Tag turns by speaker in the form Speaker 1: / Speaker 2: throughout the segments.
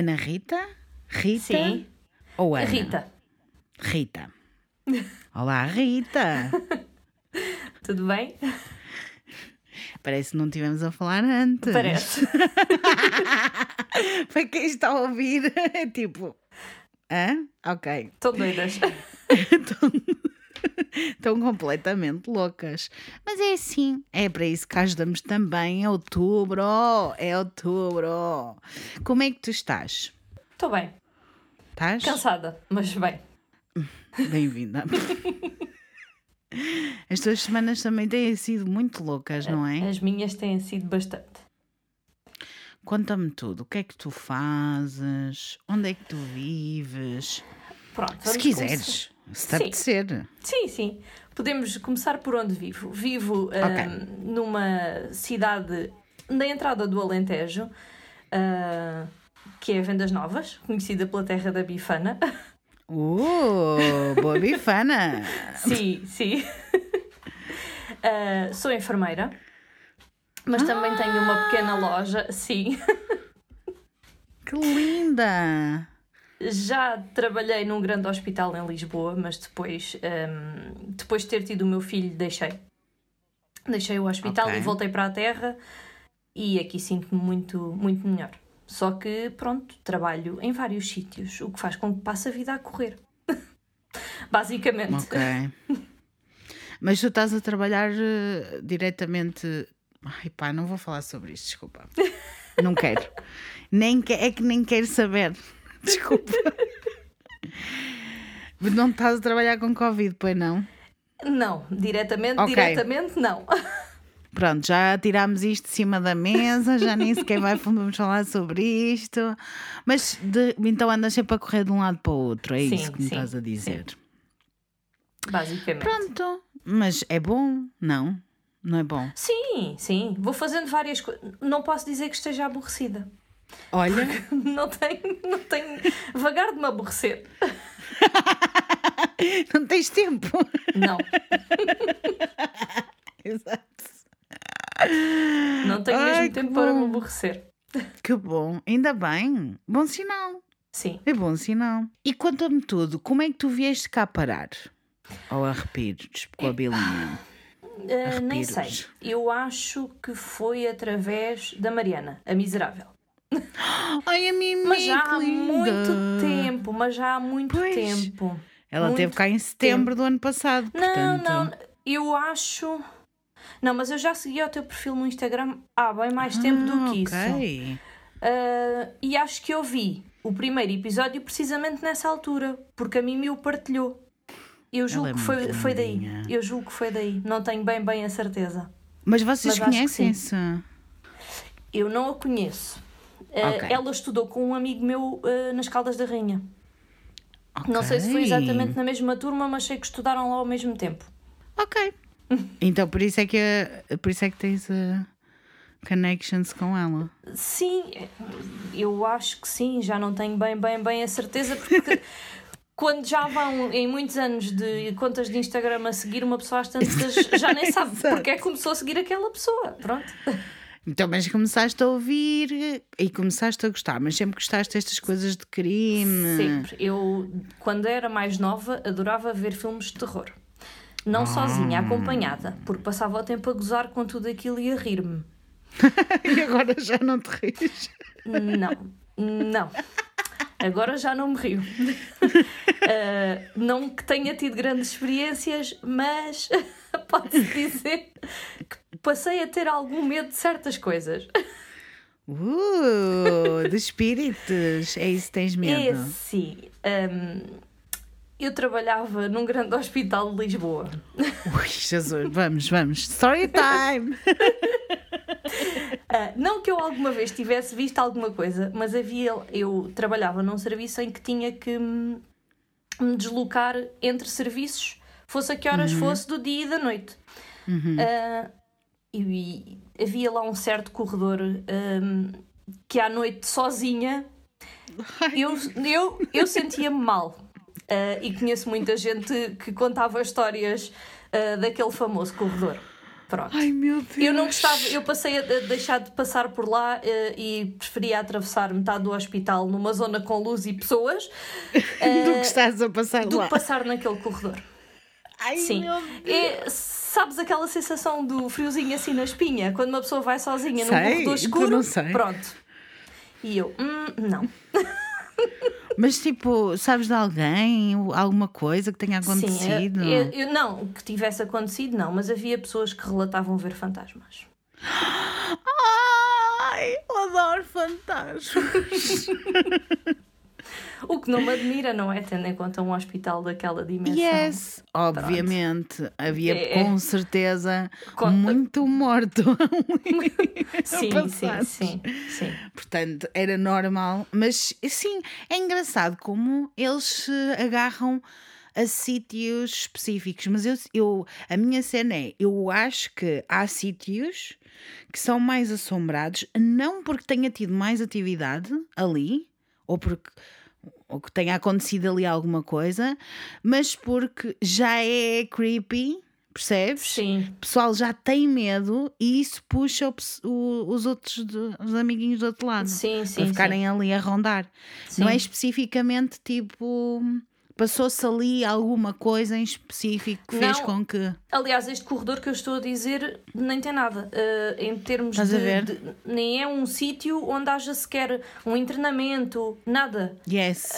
Speaker 1: Ana Rita? Rita?
Speaker 2: Sim.
Speaker 1: Ou Ana?
Speaker 2: Rita,
Speaker 1: Rita. Olá, Rita.
Speaker 2: tudo bem?
Speaker 1: Parece que não tivemos a falar antes.
Speaker 2: Parece.
Speaker 1: Para quem está a ouvir, é tipo. Hã? Ok.
Speaker 2: Estão doidas.
Speaker 1: Estão, estão completamente loucas. Mas é assim. É para isso que ajudamos também. É outubro. É outubro. Como é que tu estás?
Speaker 2: Estou bem.
Speaker 1: Estás?
Speaker 2: Cansada, mas bem.
Speaker 1: Bem-vinda. As tuas semanas também têm sido muito loucas, não é?
Speaker 2: As minhas têm sido bastante.
Speaker 1: Conta-me tudo. O que é que tu fazes? Onde é que tu vives?
Speaker 2: Pronto,
Speaker 1: Se quiseres, se
Speaker 2: Sim.
Speaker 1: apetecer.
Speaker 2: Sim, sim. Podemos começar por onde vivo. Vivo
Speaker 1: Ok.
Speaker 2: ahm, numa cidade na entrada do Alentejo, ah, que é Vendas Novas, conhecida pela terra da bifana.
Speaker 1: Uh, boa bifana!
Speaker 2: sim, sim. Ah, sou enfermeira, mas também tenho uma pequena loja. Sim.
Speaker 1: Que linda!
Speaker 2: Já trabalhei num grande hospital em Lisboa, mas depois, ahm, depois de ter tido o meu filho, deixei. Deixei o hospital
Speaker 1: Ok.
Speaker 2: e voltei para a terra e aqui sinto-me muito, muito melhor. Só que, pronto, trabalho em vários sítios, o que faz com que passe a vida a correr. Basicamente.
Speaker 1: Ok. Mas tu estás a trabalhar eh, diretamente. Ai pá, não vou falar sobre isto, desculpa. Não quero. Nem que... É que nem quero saber. Desculpa. Mas Não estás a trabalhar com Covid, pois não?
Speaker 2: Não, diretamente,
Speaker 1: Ok.
Speaker 2: diretamente não.
Speaker 1: Pronto, já tirámos isto de cima da mesa, já nem sequer vai, vamos falar sobre isto. Mas de- então andas sempre a correr de um lado para o outro, é
Speaker 2: Sim,
Speaker 1: isso que me
Speaker 2: sim,
Speaker 1: estás a dizer.
Speaker 2: Basicamente.
Speaker 1: Pronto, mas é bom? Não, não é bom.
Speaker 2: Sim, sim. Vou fazendo várias coisas. Não posso dizer que esteja aborrecida.
Speaker 1: Olha,
Speaker 2: Não tenho, não tenho vagar de me aborrecer.
Speaker 1: não tens tempo.
Speaker 2: Não,
Speaker 1: Exato.
Speaker 2: não tenho
Speaker 1: Ai,
Speaker 2: mesmo tempo para me
Speaker 1: bom.
Speaker 2: aborrecer.
Speaker 1: Que bom, ainda bem. Bom sinal.
Speaker 2: Sim.
Speaker 1: É bom sinal. E conta-me tudo, como é que tu vieste cá parar? Ao arrepios, com a bilinha.
Speaker 2: Ah, nem sei. Eu acho que foi através da Mariana, a miserável.
Speaker 1: Ai, a minha
Speaker 2: Mas já há
Speaker 1: linda.
Speaker 2: muito tempo, mas já há muito
Speaker 1: Pois.
Speaker 2: tempo.
Speaker 1: Ela
Speaker 2: Muito
Speaker 1: teve cá em setembro do ano passado,
Speaker 2: Não,
Speaker 1: portanto...
Speaker 2: não, eu acho. Não, mas eu já segui o teu perfil no Instagram há bem mais tempo do que isso.
Speaker 1: Ah, ok.
Speaker 2: Ah, e acho que eu vi o primeiro episódio precisamente nessa altura, porque a Mimi o partilhou. Eu julgo
Speaker 1: é
Speaker 2: que foi, foi daí. Eu julgo que foi daí. Não tenho bem, bem a certeza.
Speaker 1: Mas vocês conhecem-se?
Speaker 2: Eu não a conheço. Ah,
Speaker 1: Ok.
Speaker 2: Ela estudou com um amigo meu ah, nas Caldas da Rainha. Não sei se foi exatamente na mesma turma, mas sei que estudaram lá ao mesmo tempo.
Speaker 1: Ok. Então por isso é que, por isso é que tens uh, connections com ela.
Speaker 2: Sim, eu acho que sim, já não tenho bem, bem, bem a certeza, porque quando já vão em muitos anos de contas de Instagram a seguir uma pessoa às tantas, já nem sabe porque é que começou a seguir aquela pessoa. Pronto.
Speaker 1: Então, mas começaste a ouvir e começaste a gostar, mas sempre gostaste destas coisas de crime.
Speaker 2: Sempre. Eu, quando era mais nova, adorava ver filmes de terror. Não sozinha, acompanhada, porque passava o tempo a gozar com tudo aquilo e a rir-me.
Speaker 1: E agora já não te rires.
Speaker 2: Não, não. Agora já não me rio. Ah, não que tenha tido grandes experiências, mas pode-se dizer que passei a ter algum medo de certas coisas.
Speaker 1: Uh, de espíritos. É isso que tens
Speaker 2: É
Speaker 1: medo.
Speaker 2: sim. ahm, eu trabalhava num grande hospital de Lisboa.
Speaker 1: Ui, Jesus, vamos, vamos. Story time!
Speaker 2: Ah, não que eu alguma vez tivesse visto alguma coisa, mas havia. Eu trabalhava num serviço em que tinha que me deslocar entre serviços, fosse a que horas fosse, do dia e da noite. Ah, e, e havia lá um certo corredor hum, que à noite sozinha eu, eu, eu sentia-me mal. Ah, e conheço muita gente que contava histórias ah, daquele famoso corredor. Pronto.
Speaker 1: Ai meu Deus.
Speaker 2: Eu não gostava, eu passei a deixar de passar por lá eh, e preferia atravessar metade do hospital numa zona com luz e pessoas
Speaker 1: do que estás a passar
Speaker 2: do
Speaker 1: lá.
Speaker 2: que passar naquele corredor.
Speaker 1: Ai
Speaker 2: Sim.
Speaker 1: meu Deus.
Speaker 2: É, sabes aquela sensação do friozinho assim na espinha? Quando uma pessoa vai sozinha num
Speaker 1: Sei,
Speaker 2: corredor
Speaker 1: tu
Speaker 2: escuro?
Speaker 1: não sei.
Speaker 2: Pronto. E eu, hum, não.
Speaker 1: Mas tipo, sabes de alguém? Alguma coisa que tenha
Speaker 2: Sim,
Speaker 1: acontecido?
Speaker 2: eu, eu- eu- não, que tivesse acontecido, não, mas havia pessoas que relatavam ver fantasmas.
Speaker 1: Ai, eu adoro fantasmas.
Speaker 2: O que não me admira, não é? Tendo em conta um hospital daquela dimensão.
Speaker 1: Yes, obviamente. Havia
Speaker 2: É, é.
Speaker 1: com certeza
Speaker 2: Com-
Speaker 1: muito morto.
Speaker 2: Sim, sim, sim, sim.
Speaker 1: Portanto, era normal. Mas sim, é engraçado como eles se agarram a sítios específicos. Mas eu, eu, a minha cena é: eu acho que há sítios que são mais assombrados, não porque tenha tido mais atividade ali, ou porque. Ou que tenha acontecido ali alguma coisa, mas porque já é creepy, percebes?
Speaker 2: Sim,
Speaker 1: o pessoal já tem medo e isso puxa o o- os outros do- os amiguinhos do outro lado
Speaker 2: sim, sim.
Speaker 1: para ficarem ali a rondar.
Speaker 2: sim.
Speaker 1: Não é especificamente tipo passou-se ali alguma coisa em específico que fez
Speaker 2: Não.
Speaker 1: com que
Speaker 2: Aliás, este corredor que eu estou a dizer nem tem nada. eh, em termos
Speaker 1: Estás a
Speaker 2: de,
Speaker 1: ver?
Speaker 2: de- Nem é um sítio onde haja sequer um internamento, nada.
Speaker 1: yes.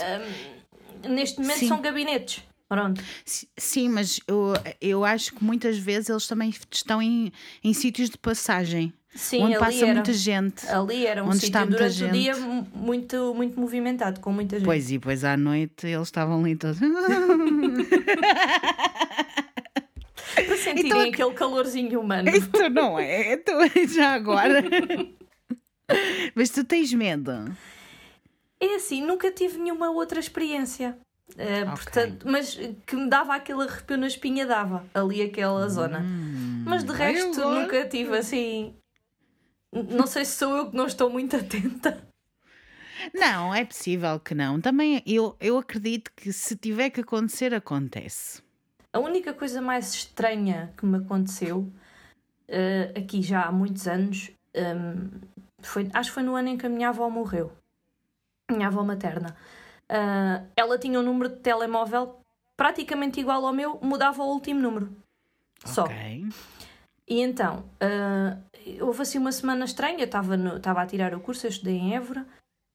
Speaker 2: Neste momento
Speaker 1: Sim.
Speaker 2: são gabinetes. Pronto.
Speaker 1: Si- Sim, mas eu, eu acho que muitas vezes eles também estão em, em sítios de passagem
Speaker 2: Sim,
Speaker 1: onde passa
Speaker 2: era.
Speaker 1: muita gente.
Speaker 2: Ali era um
Speaker 1: Onde
Speaker 2: sítio durante o dia
Speaker 1: gente.
Speaker 2: mu- muito, muito movimentado, com muita gente.
Speaker 1: Pois e depois à noite eles estavam ali todos.
Speaker 2: Para sentirem
Speaker 1: Então-
Speaker 2: aquele calorzinho humano.
Speaker 1: Isto não é, tu já agora. Mas tu tens medo.
Speaker 2: É assim, nunca tive nenhuma outra experiência. Eh, portanto, mas que me dava aquele arrepio na espinha, dava ali aquela zona. Mas de resto, nunca tive assim. Não sei se sou eu que não estou muito atenta.
Speaker 1: Não, é possível que não. Também eu, eu acredito que se tiver que acontecer, acontece.
Speaker 2: A única coisa mais estranha que me aconteceu, eh, aqui já há muitos anos, ehm, foi, acho que foi no ano em que a minha avó morreu. Minha avó materna. Ah, ela tinha um número de telemóvel praticamente igual ao meu, mudava o último número. Só.
Speaker 1: Ok.
Speaker 2: E então, ah, houve assim uma semana estranha, eu estava no- estava a tirar o curso, eu estudei em Évora,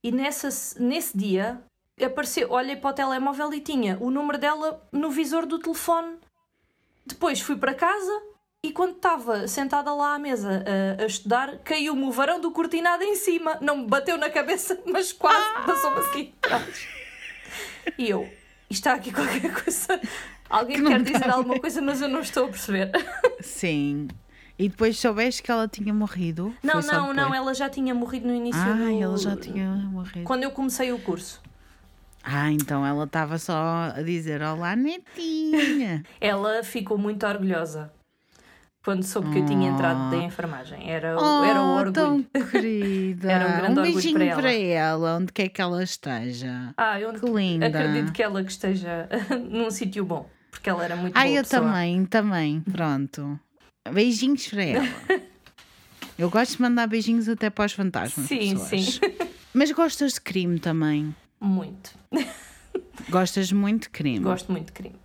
Speaker 2: e nessa, nesse dia apareceu, olhei para o telemóvel e tinha o número dela no visor do telefone. Depois fui para casa e quando estava sentada lá à mesa a, a estudar, caiu-me o varão do cortinado em cima. Não me bateu na cabeça, mas quase passou-me assim. E eu, está aqui qualquer coisa. Alguém
Speaker 1: Que
Speaker 2: quer dizer
Speaker 1: bem.
Speaker 2: alguma coisa, mas eu não estou a perceber.
Speaker 1: Sim. E depois soubeste que ela tinha morrido?
Speaker 2: Não, não, não, ela já tinha morrido no início
Speaker 1: Ah,
Speaker 2: do...
Speaker 1: ela já tinha morrido.
Speaker 2: Quando eu comecei o curso.
Speaker 1: Ah, então ela estava só a dizer Olá, netinha.
Speaker 2: Ela ficou muito orgulhosa quando soube que eu tinha entrado da enfermagem. Era,
Speaker 1: oh,
Speaker 2: era o orgulho.
Speaker 1: tão querida.
Speaker 2: Era um grande orgulho
Speaker 1: beijinho
Speaker 2: para
Speaker 1: para ela. onde quer que ela esteja.
Speaker 2: Ah, eu
Speaker 1: Que linda.
Speaker 2: acredito que ela que esteja num sítio bom. Porque ela era muito
Speaker 1: Ah,
Speaker 2: boa
Speaker 1: eu
Speaker 2: pessoa.
Speaker 1: também, também. Pronto. Beijinhos para ela. Eu gosto de mandar beijinhos até para os fantasmas.
Speaker 2: Sim,
Speaker 1: pessoas.
Speaker 2: sim.
Speaker 1: Mas gostas de crime também?
Speaker 2: Muito.
Speaker 1: Gostas muito de crime?
Speaker 2: Gosto muito de crime.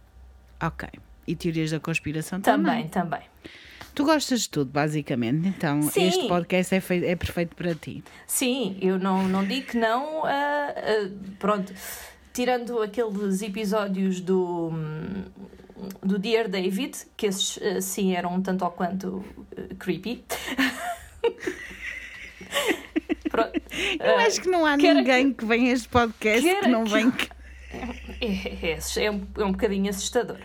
Speaker 1: Ok. E teorias da conspiração
Speaker 2: Também,
Speaker 1: também?
Speaker 2: também.
Speaker 1: Tu gostas de tudo, basicamente. Então,
Speaker 2: Sim.
Speaker 1: este podcast é, fei- é perfeito para ti.
Speaker 2: Sim, eu não, não digo que não. ah, ah, pronto, tirando aqueles episódios do, hum, do Dear David, que esses ah, sim eram um tanto ou quanto ah, creepy.
Speaker 1: Eu acho que não há
Speaker 2: quer-
Speaker 1: ninguém que venha a este podcast
Speaker 2: quer
Speaker 1: que não
Speaker 2: que-
Speaker 1: vem.
Speaker 2: é, é, é um, é um bocadinho assustador.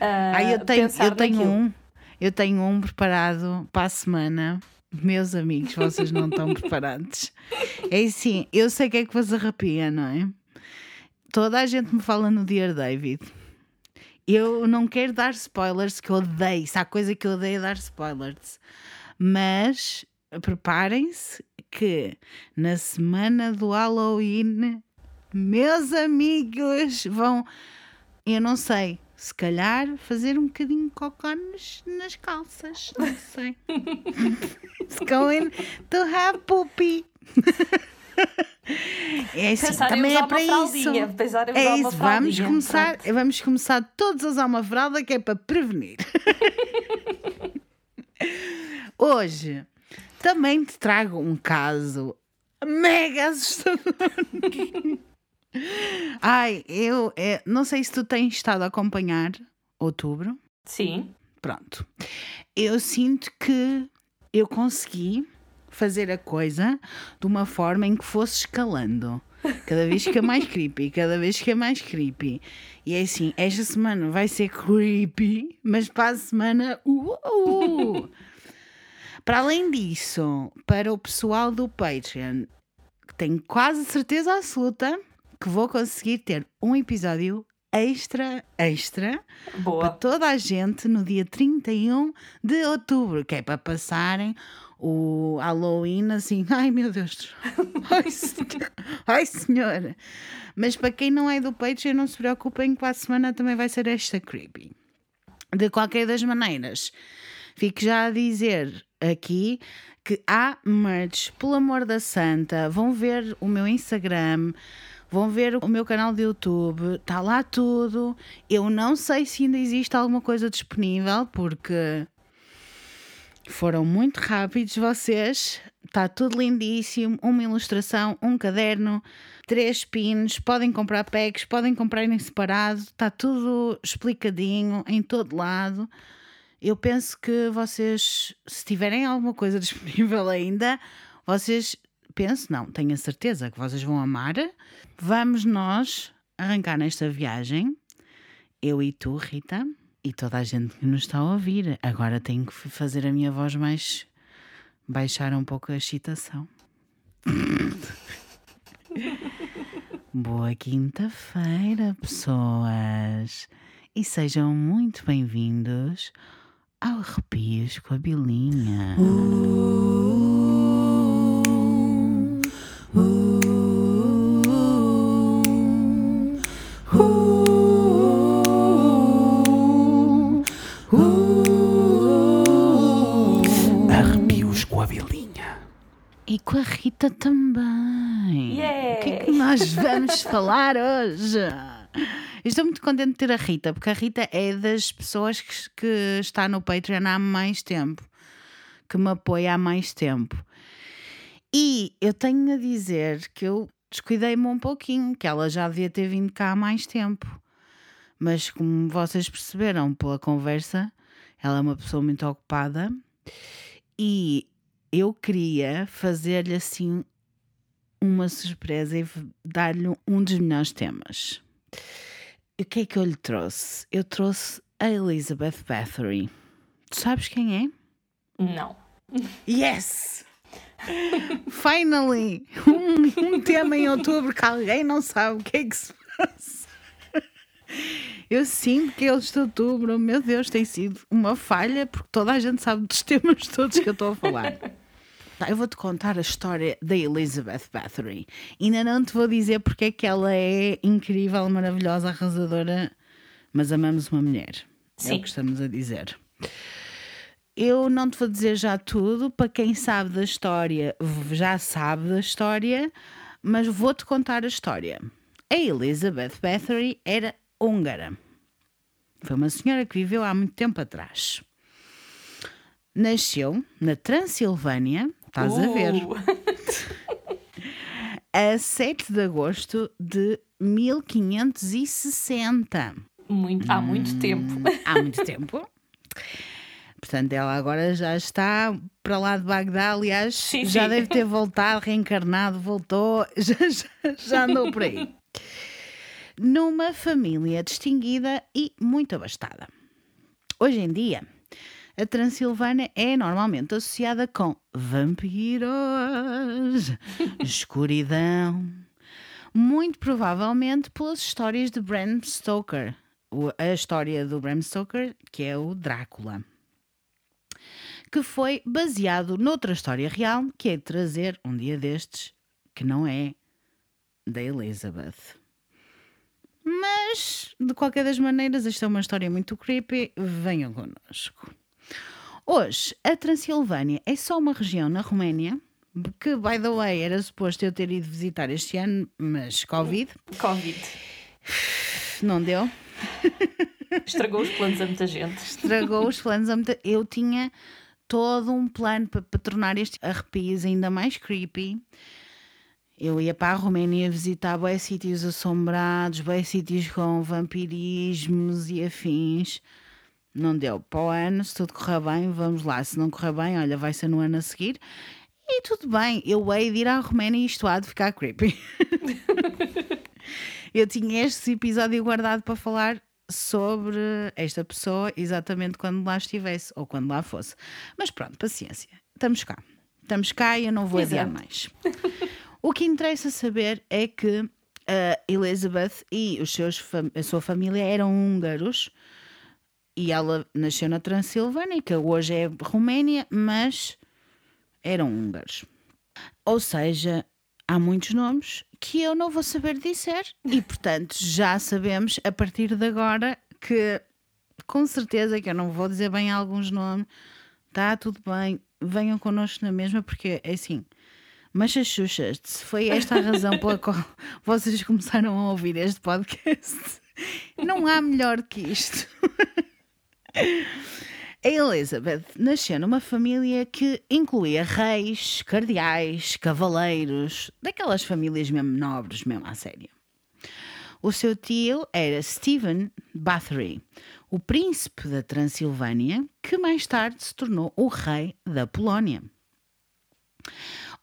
Speaker 2: Ah,
Speaker 1: Ah, eu tenho, eu tenho um. Eu tenho um preparado para a semana. Meus amigos, vocês não estão preparados. É assim, eu sei que é que vos arrepia, não é? Toda a gente me fala no Dear David. Eu não quero dar spoilers, que eu odeio. Se há coisa que eu odeio é dar spoilers. Mas preparem-se que na semana do Halloween, meus amigos vão. Eu não sei se calhar fazer um bocadinho de cocó nas, nas calças. Não sei. It's going to have poopy. É assim, também é para isso. É isso, vamos começar, vamos começar todos a usar uma fralda que é para prevenir. Hoje também te trago um caso mega assustador. Ai, eu é, não sei se tu tens estado a acompanhar outubro.
Speaker 2: Sim.
Speaker 1: Pronto. Eu sinto que eu consegui fazer a coisa de uma forma em que fosse escalando. Cada vez fica mais creepy, cada vez fica mais creepy. E é assim, esta semana vai ser creepy, mas para a semana. Uh, uh. Para além disso, para o pessoal do Patreon, tenho quase certeza absoluta que vou conseguir ter um episódio extra, extra para
Speaker 2: Boa.
Speaker 1: toda a gente no dia 31 de outubro, que é para passarem o Halloween assim, ai meu Deus, ai senhor, ai senhor. Mas para quem não é do Patreon, não se preocupem que para a semana também vai ser esta creepy. De qualquer das maneiras, fico já a dizer aqui que há merch, pelo amor da santa, vão ver o meu Instagram, vão ver o meu canal de YouTube, está lá tudo. Eu não sei se ainda existe alguma coisa disponível, porque foram muito rápidos vocês. Está tudo lindíssimo. Uma ilustração, um caderno, três pins. Podem comprar packs, podem comprar em separado. Está tudo explicadinho em todo lado. Eu penso que vocês, se tiverem alguma coisa disponível ainda, vocês penso, não, tenho a certeza que vocês vão amar. Vamos nós arrancar nesta viagem, eu e tu, Rita, e toda a gente que nos está a ouvir. Agora tenho que fazer a minha voz mais. baixar um pouco a excitação. Boa quinta-feira, pessoas! E sejam muito bem-vindos ao Arrepios com a Bilinha.
Speaker 3: Arrepios
Speaker 1: E com a Rita também.
Speaker 2: Yay!
Speaker 1: O que é que nós vamos falar hoje? Estou muito contente de ter a Rita, porque a Rita é das pessoas que, que está no Patreon há mais tempo, que me apoia há mais tempo. E eu tenho a dizer que eu descuidei-me um pouquinho, que ela já devia ter vindo cá há mais tempo. Mas como vocês perceberam pela conversa, ela é uma pessoa muito ocupada e eu queria fazer-lhe assim uma surpresa e dar-lhe um dos melhores temas. E o que é que eu lhe trouxe? Eu trouxe a Elizabeth Bathory. Tu sabes quem é?
Speaker 2: Não.
Speaker 1: Yes! Finally! Um, um tema em outubro que alguém não sabe o que é que se passa. Eu sinto que este outubro, meu Deus, tem sido uma falha porque toda a gente sabe dos temas todos que eu estou a falar. Tá, Eu vou-te contar a história da Elizabeth Bathory. Ainda não te vou dizer porque é que ela é incrível, maravilhosa, arrasadora, mas amamos uma mulher. É o
Speaker 2: Sim.
Speaker 1: que estamos a dizer. Eu não te vou dizer já tudo, para quem sabe da história, já sabe da história, mas vou-te contar a história. A Elizabeth Bathory era húngara. Foi uma senhora que viveu há muito tempo atrás. Nasceu na Transilvânia, estás a ver,
Speaker 2: Uh,
Speaker 1: a 7 de agosto de 1560.
Speaker 2: muito, há muito tempo.
Speaker 1: Há muito tempo. Portanto, ela agora já está para lá de Bagdá. Aliás,
Speaker 2: Sim,
Speaker 1: já
Speaker 2: sim.
Speaker 1: deve ter voltado, reencarnado, voltou, já, já, já andou por aí. Numa família distinguida e muito abastada. Hoje em dia, a Transilvânia é normalmente associada com vampiros, escuridão, muito provavelmente pelas histórias de Bram Stoker. A história do Bram Stoker, que é o Drácula. Que foi baseado noutra história real, que é de trazer um dia destes, que não é da Elizabeth. Mas, de qualquer das maneiras, esta é uma história muito creepy. Venham connosco. Hoje, a Transilvânia é só uma região na Roménia que, by the way, era suposto eu ter ido visitar este ano, mas Covid
Speaker 2: Covid.
Speaker 1: não deu.
Speaker 2: Estragou os planos a muita gente.
Speaker 1: Estragou os planos a muita... Eu tinha todo um plano para, para tornar estes arrepios ainda mais creepy. Eu ia para a Roménia visitar bem sítios assombrados, bem sítios com vampirismos e afins. Não deu. Para o ano, se tudo correr bem, vamos lá. Se não correr bem, olha, vai ser no ano a seguir. E tudo bem, eu hei de ir à Roménia e isto há de ficar creepy. eu tinha este episódio guardado para falar sobre esta pessoa exatamente quando lá estivesse ou quando lá fosse. Mas pronto, paciência. Estamos cá. Estamos cá e eu não vou
Speaker 2: Exato.
Speaker 1: adiar mais. O que interessa saber é que a Elizabeth e os seus a sua família eram húngaros e ela nasceu na Transilvânia, que hoje é Roménia, mas eram húngaros. Ou seja, há muitos nomes que eu não vou saber dizer e, portanto, já sabemos a partir de agora que com certeza que eu não vou dizer bem alguns nomes. Tá tudo bem, venham connosco na mesma, porque é assim. Massachusetts, se foi esta a razão pela qual vocês começaram a ouvir este podcast, não há melhor que isto. A Elizabeth nasceu numa família que incluía reis, cardeais, cavaleiros, daquelas famílias mesmo nobres, mesmo à séria. O seu tio era Stephen Bathory, o príncipe da Transilvânia, que mais tarde se tornou o rei da Polónia.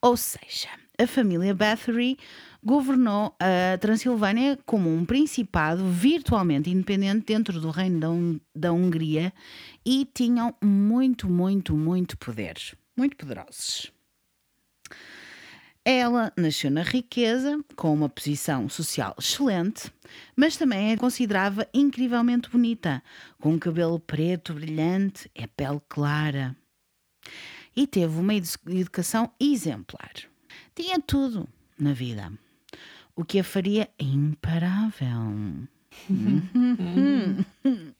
Speaker 1: Ou seja, a família Bathory governou a Transilvânia como um principado virtualmente independente dentro do reino da, Hun- da Hungria e tinham muito, muito, muito poder. Muito poderosos. Ela nasceu na riqueza, com uma posição social excelente, mas também é considerava incrivelmente bonita, com um cabelo preto brilhante e pele clara. E teve uma edu- educação exemplar. Tinha tudo na vida, o que a faria imparável.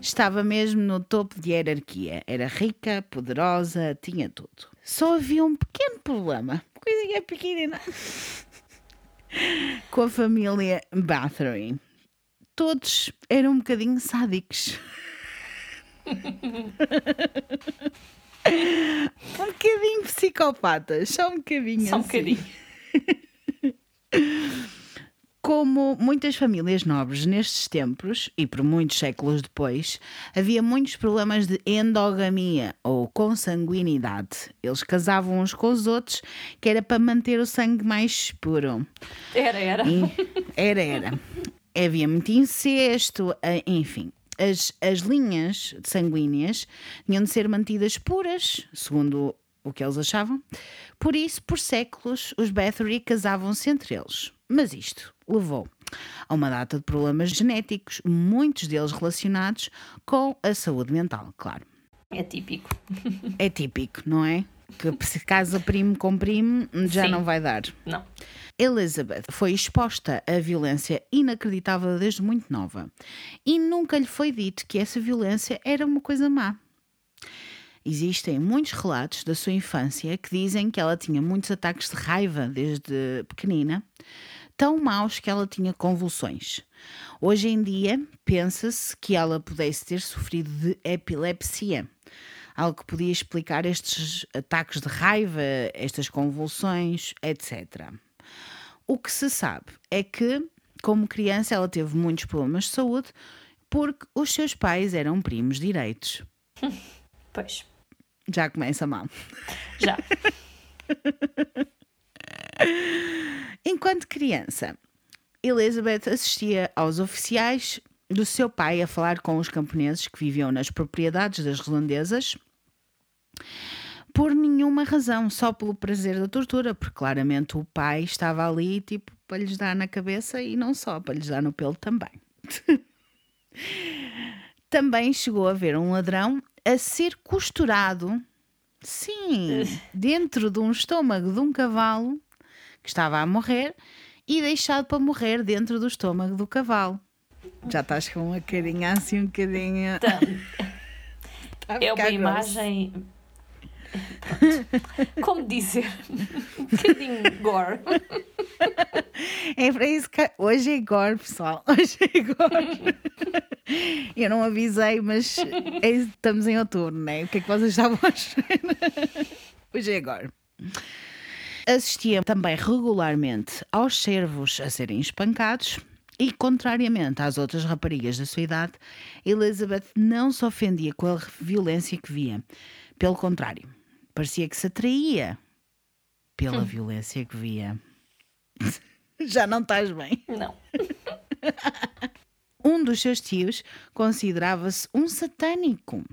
Speaker 1: Estava mesmo no topo de hierarquia. Era rica, poderosa, tinha tudo. Só havia um pequeno problema, coisinha pequenina, com a família Bathory. Todos eram um bocadinho sádicos. um bocadinho psicopatas, só um bocadinho.
Speaker 2: Só um
Speaker 1: assim.
Speaker 2: bocadinho.
Speaker 1: Como muitas famílias nobres nestes tempos, e por muitos séculos depois, havia muitos problemas de endogamia ou consanguinidade. Eles casavam uns com os outros, que era para manter o sangue mais puro.
Speaker 2: Era, era.
Speaker 1: E- Era, era. Havia muito incesto, eh, enfim. As, as linhas sanguíneas tinham de ser mantidas puras, segundo o que eles achavam. Por isso, por séculos, os Bathory casavam-se entre eles. Mas isto levou a uma data de problemas genéticos, muitos deles relacionados com a saúde mental, claro.
Speaker 2: É típico.
Speaker 1: É típico, não é? Que se casa primo com primo, já
Speaker 2: Sim.
Speaker 1: não vai dar.
Speaker 2: Não.
Speaker 1: Elizabeth foi exposta a violência inacreditável desde muito nova e nunca lhe foi dito que essa violência era uma coisa má. Existem muitos relatos da sua infância que dizem que ela tinha muitos ataques de raiva desde pequenina, tão maus que ela tinha convulsões. Hoje em dia, pensa-se que ela pudesse ter sofrido de epilepsia, algo que podia explicar estes ataques de raiva, estas convulsões, etc. O que se sabe é que, como criança, ela teve muitos problemas de saúde porque os seus pais eram primos direitos.
Speaker 2: Pois.
Speaker 1: Já começa mal.
Speaker 2: Já.
Speaker 1: Enquanto criança, Elizabeth assistia aos oficiais do seu pai a falar com os camponeses que viviam nas propriedades das redondezas por nenhuma razão, só pelo prazer da tortura, porque claramente o pai estava ali tipo para lhes dar na cabeça e não só, para lhes dar no pelo também. também chegou a ver um ladrão a ser costurado, sim, dentro de um estômago de um cavalo que estava a morrer e deixado para morrer dentro do estômago do cavalo. Já estás com uma carinha assim, um bocadinho. Tá a
Speaker 2: é uma imagem. Como dizer? Um bocadinho gore.
Speaker 1: É para isso que hoje é gore, pessoal. Hoje é gore. Eu não avisei, mas é- estamos em outubro, né? O que é que vocês estavam a achar? Hoje é gore. Assistia também regularmente aos servos a serem espancados e, contrariamente às outras raparigas da sua idade, Elizabeth não se ofendia com a violência que via. Pelo contrário, parecia que se atraía pela violência que via. Já não estás bem.
Speaker 2: Não.
Speaker 1: Um dos seus tios considerava-se um satânico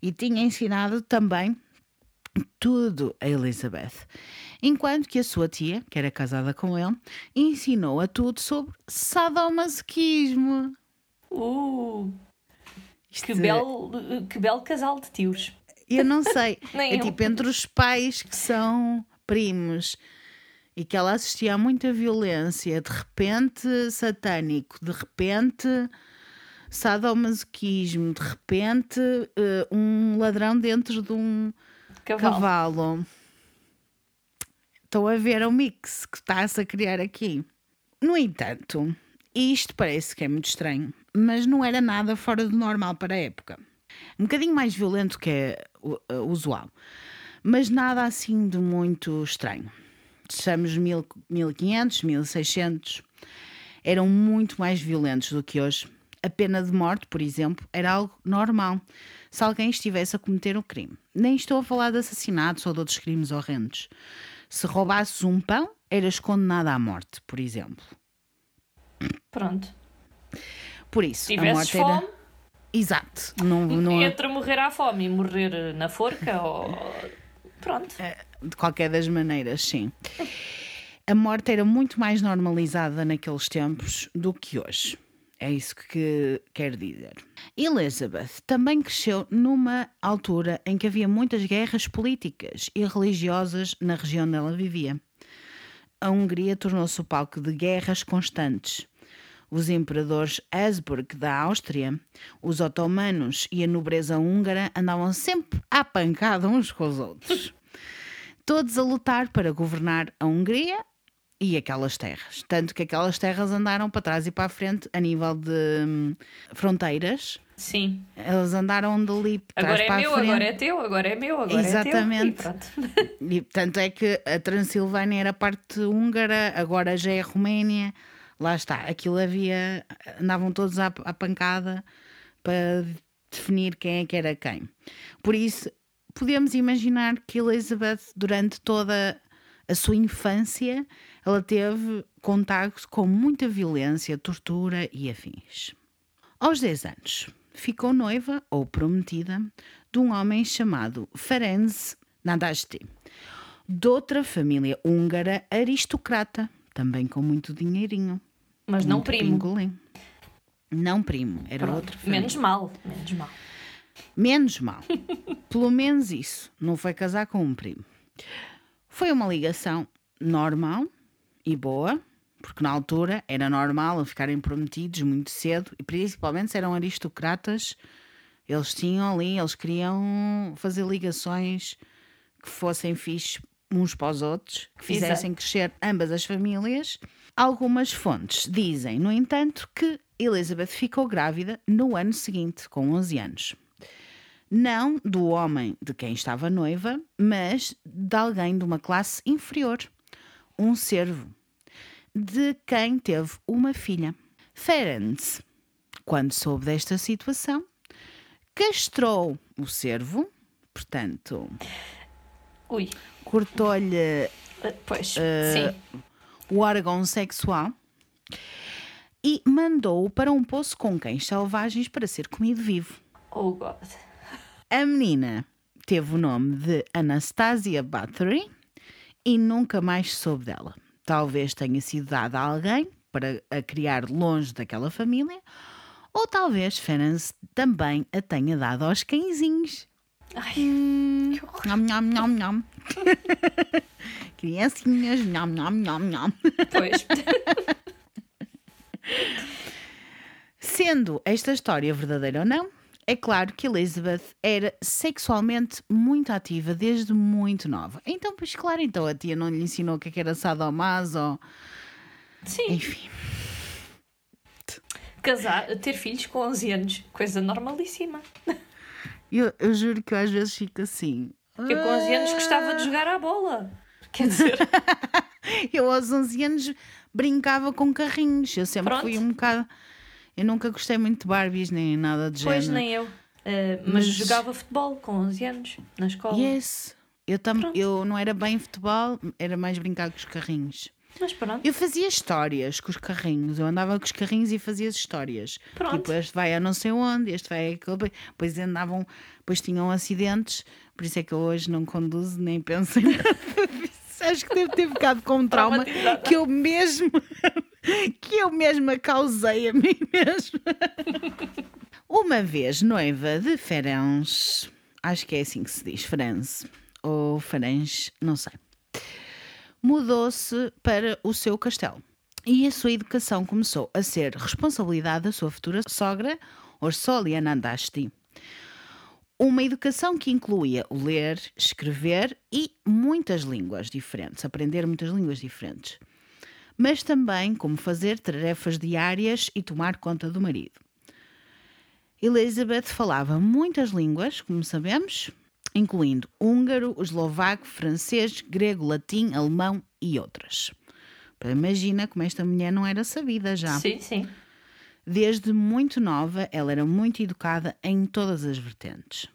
Speaker 1: e tinha ensinado também tudo a Elizabeth, enquanto que a sua tia, que era casada com ele, ensinou a tudo sobre sadomasoquismo.
Speaker 2: Uh,
Speaker 1: Isto
Speaker 2: que, belo, que belo casal de tios.
Speaker 1: Eu não sei. É
Speaker 2: eu.
Speaker 1: tipo entre os pais que são primos e que ela assistia a muita violência, de repente satânico, de repente sadomasoquismo, de repente eh, um ladrão dentro de um
Speaker 2: Cavalo.
Speaker 1: cavalo. Estou a ver o mix que está-se a criar aqui. No entanto, isto parece que é muito estranho, mas não era nada fora do normal para a época. Um bocadinho mais violento que é o usual, mas nada assim de muito estranho. 1000 1500, 1600, eram muito mais violentos do que hoje. A pena de morte, por exemplo, era algo normal se alguém estivesse a cometer um crime. Nem estou a falar de assassinatos ou de outros crimes horrendos. Se roubasses um pão, eras condenado à morte, por exemplo.
Speaker 2: Pronto.
Speaker 1: Por isso,
Speaker 2: Se
Speaker 1: a morte
Speaker 2: fome,
Speaker 1: era. Exato. Não, não,
Speaker 2: entre morrer à fome e morrer na forca, ou. Pronto.
Speaker 1: De qualquer das maneiras, sim. A morte era muito mais normalizada naqueles tempos do que hoje. É isso que quero dizer. Elizabeth também cresceu numa altura em que havia muitas guerras políticas e religiosas na região onde ela vivia. A Hungria tornou-se o palco de guerras constantes. Os imperadores Habsburg da Áustria, os otomanos e a nobreza húngara andavam sempre à pancada uns com os outros. Todos a lutar para governar a Hungria e aquelas terras. Tanto que aquelas terras andaram para trás e para a frente a nível de hum, fronteiras.
Speaker 2: Sim.
Speaker 1: Eles andaram dali para trás
Speaker 2: Agora é
Speaker 1: para
Speaker 2: meu, agora é teu, agora é meu, agora
Speaker 1: Exatamente.
Speaker 2: é teu. E pronto.
Speaker 1: E tanto é que a Transilvânia era parte húngara, agora já é Roménia. Lá está, aquilo havia. andavam todos à, à pancada para definir quem é que era quem. Por isso, podemos imaginar que Elizabeth, durante toda a sua infância, ela teve contato com muita violência, tortura e afins. Aos 10 anos, ficou noiva ou prometida de um homem chamado Ferenc Nadasti, de outra família húngara aristocrata, também com muito dinheirinho.
Speaker 2: Mas não primo.
Speaker 1: pingolim. Não primo, era
Speaker 2: Pronto.
Speaker 1: outra família.
Speaker 2: Menos mal, menos mal.
Speaker 1: Menos mal. Pelo menos isso. Não foi casar com um primo. Foi uma ligação normal e boa, porque na altura era normal ficarem prometidos muito cedo e principalmente se eram aristocratas, eles tinham ali, eles queriam fazer ligações que fossem fixe uns para os outros, que fizessem crescer ambas as famílias. Algumas fontes dizem, no entanto, que Elizabeth ficou grávida no ano seguinte, com 11 anos. Não do homem de quem estava noiva, mas de alguém de uma classe inferior, um servo, de quem teve uma filha. Ferenc, quando soube desta situação, castrou o servo, portanto, cortou-lhe
Speaker 2: sim.
Speaker 1: o órgão sexual e mandou-o para um poço com cães selvagens para ser comido vivo.
Speaker 2: Oh, God.
Speaker 1: A menina teve o nome de Anastasia Bathory e nunca mais soube dela. Talvez tenha sido dada a alguém para a criar longe daquela família, ou talvez Ferenc também a tenha dado aos cãezinhos.
Speaker 2: Ai,
Speaker 1: Hum, nham, nham, nham, nham. Criancinhas, nham, nham, nham, nham.
Speaker 2: Pois.
Speaker 1: Sendo esta história verdadeira ou não, é claro que Elizabeth era sexualmente muito ativa desde muito nova. Então, pois claro, então a tia não lhe ensinou o que é era sadomaso,
Speaker 2: Sim.
Speaker 1: enfim.
Speaker 2: Casar, ter filhos com 11 anos, coisa normalíssima.
Speaker 1: Eu, eu juro que eu às vezes fico assim.
Speaker 2: Eu com 11 anos gostava de jogar à bola. Quer dizer,
Speaker 1: Eu aos 11 anos brincava com carrinhos. Eu sempre
Speaker 2: Pronto.
Speaker 1: fui um bocado. Eu nunca gostei muito de Barbies nem nada de
Speaker 2: pois
Speaker 1: género.
Speaker 2: nem eu. Uh, mas,
Speaker 1: Mas-
Speaker 2: jogava futebol com 11 anos, na escola.
Speaker 1: Yes. Eu, tam...
Speaker 2: Pronto.
Speaker 1: eu não era bem futebol, era mais brincar com os carrinhos.
Speaker 2: Mas pronto.
Speaker 1: Eu fazia histórias com os carrinhos. Eu andava com os carrinhos e fazia as histórias.
Speaker 2: Pronto.
Speaker 1: Tipo, este vai a não sei onde, este vai a aquele. Depois andavam, depois tinham acidentes. Por isso é que eu hoje não conduzo nem penso em nada disso. Acho que devo ter ficado com um trauma que eu mesmo que eu mesma causei a mim mesma. Uma vez noiva de Ferenc, acho que é assim que se diz, Ferenc, ou Ferenc, não sei mudou-se para o seu castelo. E a sua educação começou a ser responsabilidade da sua futura sogra, Orsolia Nandasti. Uma educação que incluía ler, escrever e muitas línguas diferentes, aprender muitas línguas diferentes. Mas também como fazer tarefas diárias e tomar conta do marido. Elizabeth falava muitas línguas, como sabemos, incluindo húngaro, eslovaco, francês, grego, latim, alemão e outras. Imagina como esta mulher não era sabida já.
Speaker 2: Sim, sim.
Speaker 1: Desde muito nova, ela era muito educada em todas as vertentes.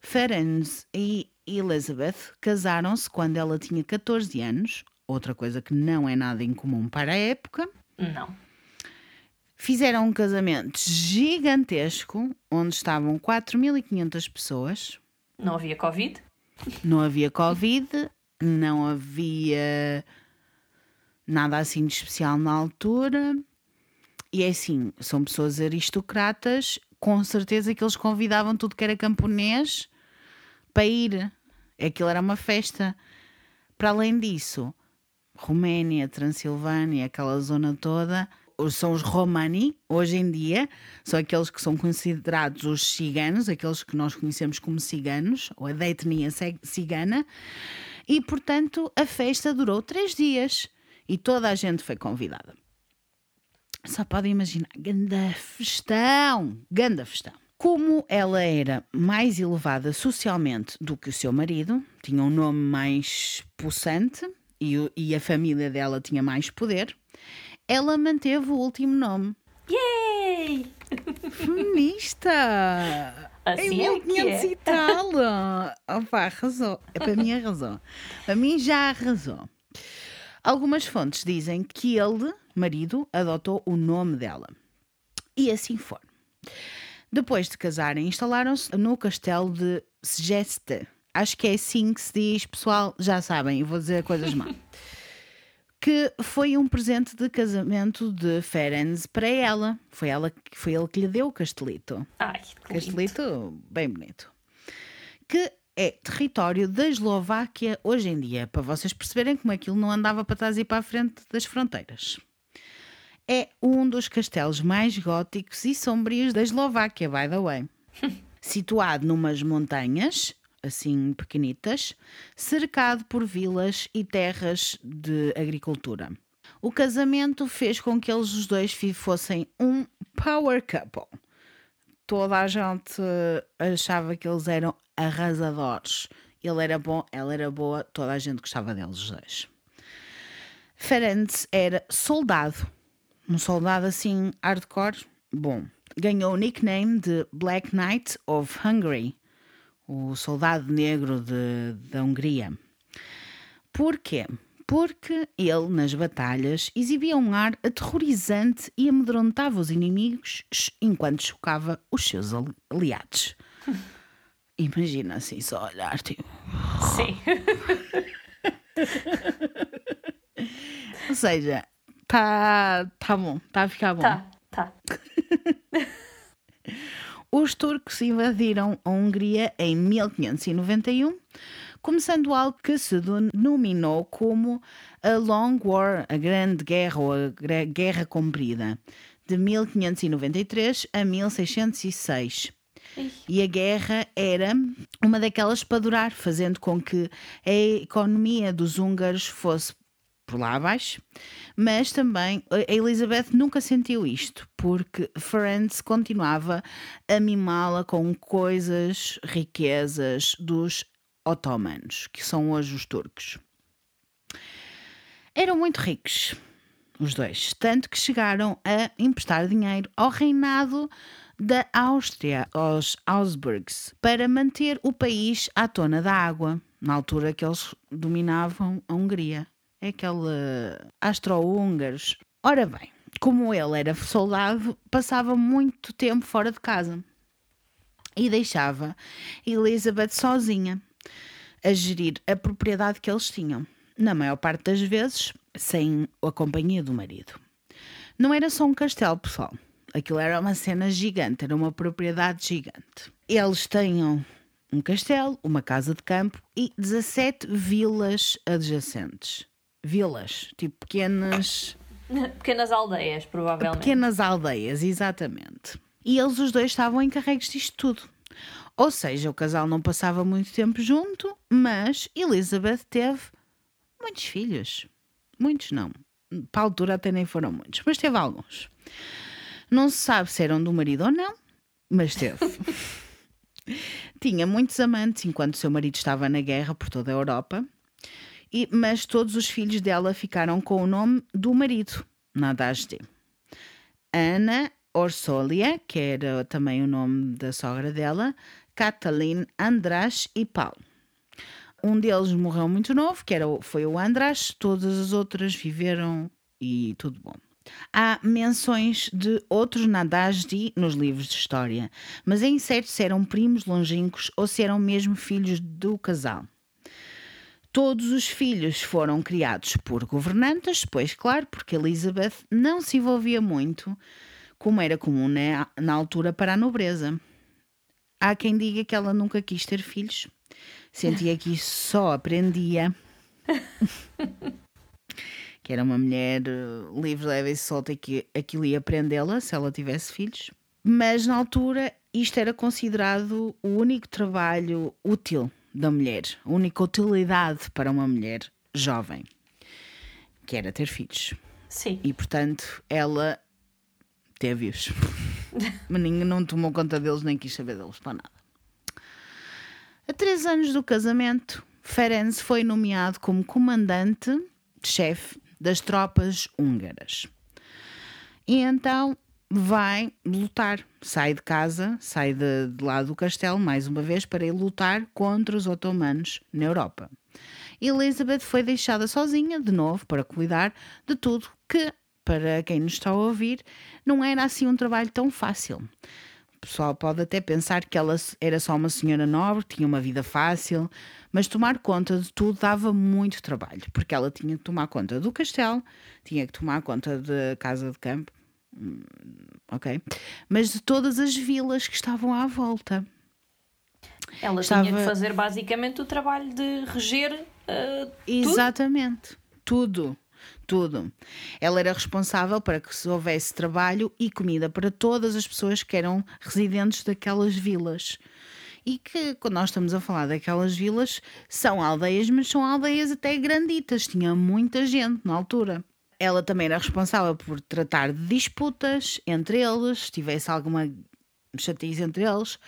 Speaker 1: Ferenc e Elizabeth casaram-se quando ela tinha 14 anos, outra coisa que não é nada incomum para a época.
Speaker 2: Não.
Speaker 1: Fizeram um casamento gigantesco, onde estavam 4.500 pessoas.
Speaker 2: Não havia Covid?
Speaker 1: Não havia Covid, não havia nada assim de especial na altura. E é assim, são pessoas aristocratas, com certeza que eles convidavam tudo que era camponês para ir. Aquilo era uma festa. Para além disso, Roménia, Transilvânia, aquela zona toda, são os Romani, hoje em dia, são aqueles que são considerados os ciganos, aqueles que nós conhecemos como ciganos, ou a da etnia cigana, e portanto a festa durou três dias e toda a gente foi convidada. Só podem imaginar, ganda festão, ganda festão. Como ela era mais elevada socialmente do que o seu marido, tinha um nome mais possante e, e a família dela tinha mais poder, ela manteve o último nome.
Speaker 2: Yay!
Speaker 1: Feminista!
Speaker 2: Assim
Speaker 1: em
Speaker 2: é que
Speaker 1: 1500
Speaker 2: é.
Speaker 1: e tal! Opa, arrasou. É para mim arrasou. Para mim já arrasou. Algumas fontes dizem que ele, marido, adotou o nome dela. E assim foi. Depois de casarem, instalaram-se no castelo de Segeste. Acho que é assim que se diz, pessoal, já sabem, vou dizer coisas má. que foi um presente de casamento de Ferenc para ela. Foi, ela, foi ele que lhe deu o castelito.
Speaker 2: Ai, que lindo.
Speaker 1: Castelito bem bonito. Que é território da Eslováquia hoje em dia, para vocês perceberem como aquilo não andava para trás e para a frente das fronteiras. É um dos castelos mais góticos e sombrios da Eslováquia, by the way. Situado numas montanhas, assim pequenitas, cercado por vilas e terras de agricultura. O casamento fez com que eles os dois fossem um power couple toda a gente achava que eles eram arrasadores. Ele era bom, ela era boa, toda a gente gostava deles os dois. Ferenc era soldado, um soldado assim hardcore, bom. Ganhou o nickname de Black Knight of Hungary, o soldado negro de, da Hungria. Porquê? Porque ele, nas batalhas, exibia um ar aterrorizante e amedrontava os inimigos enquanto chocava os seus ali- aliados. Imagina assim, só olhar, tipo.
Speaker 2: Sim.
Speaker 1: Ou seja, tá, tá bom, tá a ficar bom.
Speaker 2: Tá.
Speaker 1: Os turcos invadiram a Hungria em 1591, começando algo que se denominou como a Long War, a Grande Guerra ou a Guerra Comprida, de 1593 a 1606. E a guerra era uma daquelas para durar, fazendo com que a economia dos húngaros fosse por lá abaixo, mas também a Elizabeth nunca sentiu isto, porque Ferenc continuava a mimá-la com coisas, riquezas dos otomanos, que são hoje os turcos. Eram muito ricos, os dois, tanto que chegaram a emprestar dinheiro ao reinado da Áustria, aos Augsburgs, para manter o país à tona da água, na altura que eles dominavam a Hungria. É aquele astro-húngaros. Ora bem, como ele era soldado, passava muito tempo fora de casa e deixava Elizabeth sozinha a gerir a propriedade que eles tinham, na maior parte das vezes sem a companhia do marido. Não era só um castelo, pessoal. Aquilo era uma cena gigante, era uma propriedade gigante. Eles tinham um castelo, uma casa de campo e 17 vilas adjacentes. Vilas, tipo pequenas.
Speaker 2: Pequenas aldeias, provavelmente.
Speaker 1: Pequenas aldeias, exatamente. E eles os dois estavam encarregues disto tudo. Ou seja, o casal não passava muito tempo junto, mas Elizabeth teve muitos filhos. Muitos não. Para a altura até nem foram muitos, mas teve alguns. Não se sabe se eram do marido ou não, mas teve. Tinha muitos amantes enquanto seu marido estava na guerra por toda a Europa, e, mas todos os filhos dela ficaram com o nome do marido, Nadasde. Ana Orsolia, que era também o nome da sogra dela, Katalin, András e Paulo. Um deles morreu muito novo, que era, foi o András, todas as outras viveram e tudo bom. Há menções de outros Nadasdi nos livros de história, mas é incerto se eram primos longínquos ou se eram mesmo filhos do casal. Todos os filhos foram criados por governantas, pois, claro, porque Elizabeth não se envolvia muito, como era comum na, na altura para a nobreza. Há quem diga que ela nunca quis ter filhos, sentia que isso só aprendia. que era uma mulher eh, livre, leve e solta e que aquilo ia prendê-la se ela tivesse filhos. Mas na altura isto era considerado o único trabalho útil da mulher, a única utilidade para uma mulher jovem, que era ter filhos.
Speaker 2: Sim.
Speaker 1: E portanto ela teve-os. Mas ninguém não tomou conta deles nem quis saber deles para nada. A três anos do casamento, Ferenc foi nomeado como comandante-chefe das tropas húngaras. E então vai lutar, sai de casa, sai de, de lá do castelo mais uma vez para ir lutar contra os otomanos na Europa. Elizabeth foi deixada sozinha de novo para cuidar de tudo que, para quem nos está a ouvir, não era assim um trabalho tão fácil. O pessoal pode até pensar que ela era só uma senhora nobre, tinha uma vida fácil, mas tomar conta de tudo dava muito trabalho, porque ela tinha que tomar conta do castelo, tinha que tomar conta da casa de campo, ok? Mas de todas as vilas que estavam à volta.
Speaker 2: Ela
Speaker 1: Estava-
Speaker 2: tinha que fazer basicamente o trabalho de reger uh.
Speaker 1: Exatamente. Tudo. Tudo. Ela era responsável para que se houvesse trabalho e comida para todas as pessoas que eram residentes daquelas vilas. E que, quando nós estamos a falar daquelas vilas, são aldeias, mas são aldeias até granditas. Tinha muita gente na altura. Ela também era responsável por tratar de disputas entre eles, se tivesse alguma chatice entre eles,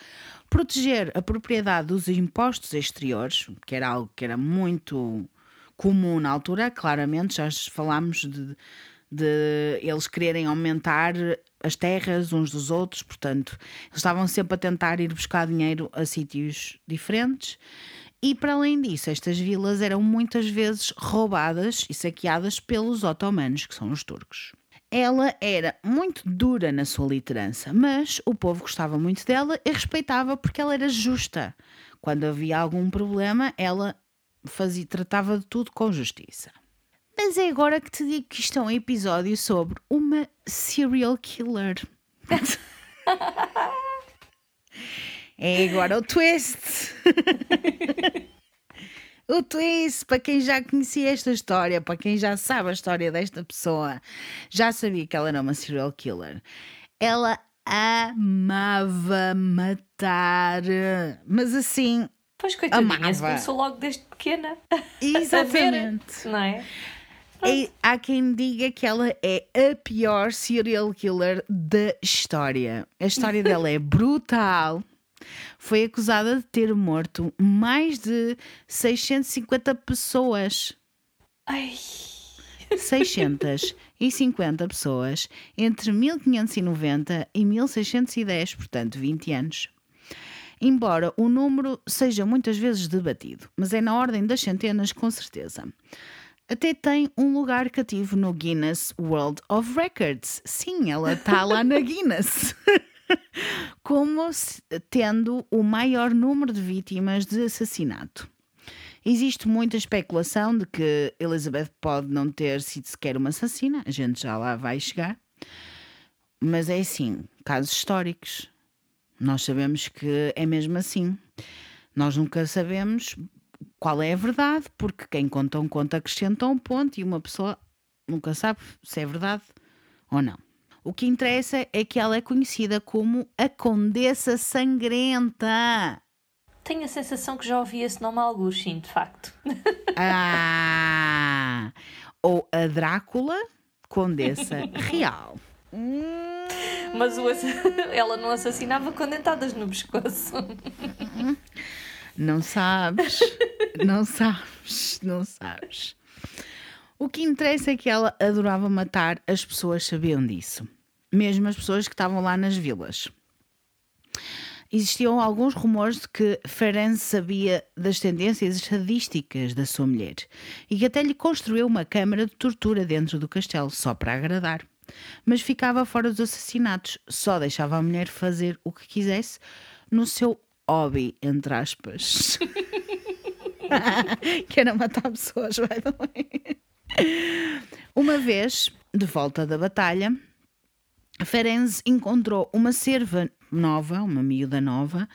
Speaker 1: proteger a propriedade dos impostos exteriores, que era algo que era muito comum na altura, claramente, já falámos de, de eles quererem aumentar as terras uns dos outros, portanto, eles estavam sempre a tentar ir buscar dinheiro a sítios diferentes. E para além disso, estas vilas eram muitas vezes roubadas e saqueadas pelos otomanos, que são os turcos. Ela era muito dura na sua liderança, mas o povo gostava muito dela e respeitava porque ela era justa. Quando havia algum problema, ela fazia, tratava de tudo com justiça. Mas é agora que te digo que isto é um episódio sobre uma serial killer. é agora o twist. O twist, para quem já conhecia esta história, para quem já sabe a história desta pessoa, já sabia que ela era uma serial killer. Ela amava matar, mas assim,
Speaker 2: Pois coitadinha, começou logo desde pequena.
Speaker 1: exatamente.
Speaker 2: Não é?
Speaker 1: E há quem diga que ela é a pior serial killer da história. A história dela é brutal. Foi acusada de ter morto mais de 650 pessoas.
Speaker 2: Ai,
Speaker 1: 650 pessoas entre 1590 e 1610, portanto 20 anos. Embora o número seja muitas vezes debatido, mas é na ordem das centenas com certeza. Até tem um lugar cativo no Guinness World of Records. Sim, ela está lá na Guinness. Como tendo o maior número de vítimas de assassinato. Existe muita especulação de que Elizabeth pode não ter sido sequer uma assassina, a gente já lá vai chegar. Mas é assim, casos históricos. Nós sabemos que é mesmo assim. Nós nunca sabemos qual é a verdade, porque quem conta um conto acrescenta um ponto e uma pessoa nunca sabe se é verdade ou não. O que interessa é que ela é conhecida como a Condessa Sangrenta.
Speaker 2: tenho a sensação que já ouvi esse nome a alguns, sim, de facto.
Speaker 1: Ah! Ou a Drácula Condessa Real.
Speaker 2: Mas o ela não assassinava com dentadas no pescoço.
Speaker 1: Não sabes, não sabes, não sabes. O que interessa é que ela adorava matar, as pessoas sabiam disso. Mesmo as pessoas que estavam lá nas vilas. Existiam alguns rumores de que Ferenc sabia das tendências sadísticas da sua mulher e que até lhe construiu uma câmara de tortura dentro do castelo, só para agradar. Mas ficava fora dos assassinatos, só deixava a mulher fazer o que quisesse no seu hobby, entre aspas. que era matar pessoas, the way. Uma vez, de volta da batalha, Ferenc encontrou uma cerva nova, uma miúda nova,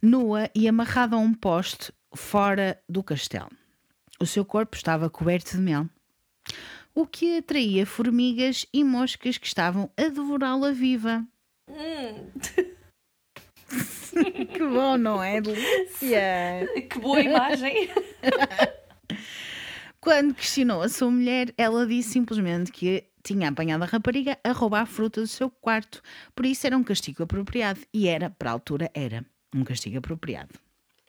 Speaker 1: nua e amarrada a um poste fora do castelo. O seu corpo estava coberto de mel, o que atraía formigas e moscas que estavam a devorá-la viva. que bom, não é? Delícia!
Speaker 2: que boa imagem.
Speaker 1: Quando questionou a sua mulher, ela disse simplesmente que tinha apanhado a rapariga a roubar a fruta do seu quarto. Por isso era um castigo apropriado. E era, para a altura, era um castigo apropriado.